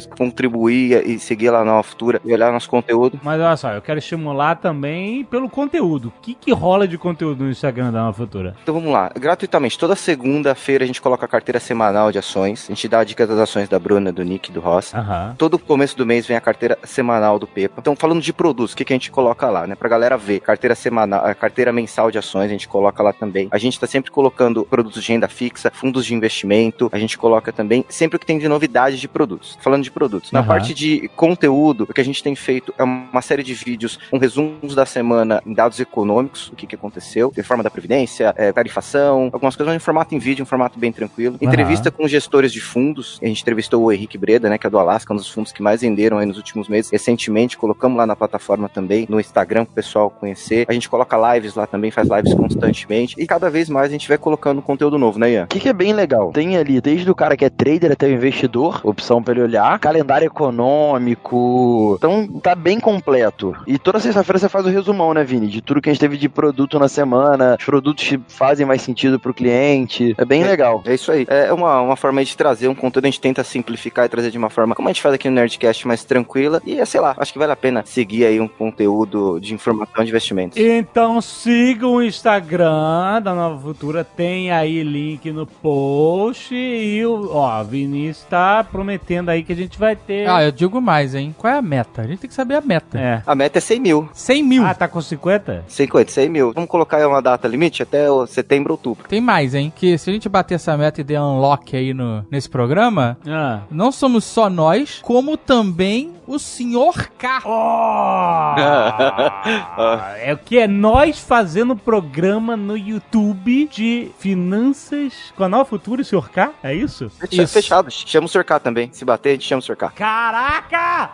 contribuir e seguir lá na Futura e olhar nosso conteúdo, Mas olha só, eu quero estimular também pelo conteúdo. O que, que rola de conteúdo no Instagram da Nova Futura? Então vamos lá, gratuitamente, toda segunda-feira a gente coloca a carteira semanal de ações, a gente dá a dica das ações da Bruna, do Nick, do Ross. Aham. Todo começo do mês vem a carteira semanal do Pepa. Então, falando de produtos, o que, que a gente coloca lá, né? Pra galera ver. Carteira semanal, a carteira mensal de ações, a gente coloca lá também. A gente tá sempre colocando produtos de renda fixa, fundos de investimento. A gente coloca também sempre o que tem de novidade de produtos. Falando de produtos. Na parte de conteúdo, o que a gente tem feito é uma série de vídeos, um resumos da semana em dados econômicos, o que, que aconteceu, reforma da Previdência, é, tarifação, algumas coisas em formato em vídeo, em formato bem tranquilo. Entrevista com gestores de fundos. A gente entrevistou o Henrique Breda, né, que é do Alasca, um dos fundos que mais venderam aí nos últimos meses. Recentemente, colocamos lá na plataforma também, no Instagram, pro pessoal conhecer. A gente coloca lives lá também, faz lives constantemente. E cada vez mais a gente vai colocando conteúdo novo, né, Ian? O que, que é bem legal? Tem ali, desde o cara que é trader até o investidor, opção pra ele olhar, calendário econômico. Então tá bem completo. E toda sexta-feira você faz o resumão, né, Vini? De tudo que a gente teve de produto na semana, os produtos que fazem mais sentido pro cliente. É bem legal. É isso aí. É uma, uma forma de trazer um conteúdo, a gente tenta simplificar e trazer de uma forma, como a gente faz aqui no Nerdcast, mais tranquila. E, é, sei lá, acho que vale a pena seguir aí um conteúdo de informação de investimentos. Então sigam o Instagram da Nova Futura, tem aí link no post. E o, ó, o Vinícius tá prometendo aí que a gente vai ter. Ah, eu digo mais, hein? Qual é a meta? A gente tem que saber a meta. É. A meta é 100 mil. 100 mil. Ah, tá com 50? 50, 100 mil. Vamos colocar aí uma data limite até o setembro, outubro. Tem mais, hein? Que se a gente bater essa meta e der unlock aí no, nesse programa, Ah. não somos só nós, como também o senhor K. Oh! é o que é nós fazendo programa no YouTube de finanças com a Nova Futura e o Sr. K? É isso? Fecha- Isso. Fechado. Chama o Sr. K também. Se bater, a gente chama o Sr. K. Caraca!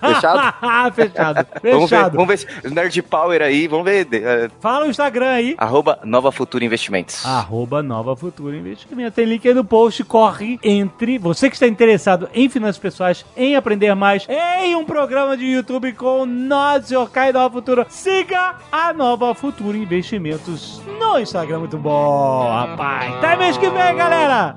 Fechado? Fechado. Vamos ver, vamos ver se Nerd Power aí, vamos ver. é, Fala o Instagram aí. arroba Nova Futura Investimentos. Arroba Nova Futura Investimento. Tem link aí no post. Corre entre você que está interessado em finanças pessoais, em aprender mais, em um programa de YouTube com nós, Sr. Kai Nova Futura. Siga a Nova Futura Investimentos no Instagram. Muito bom, rapaz. Até mês que vem, galera.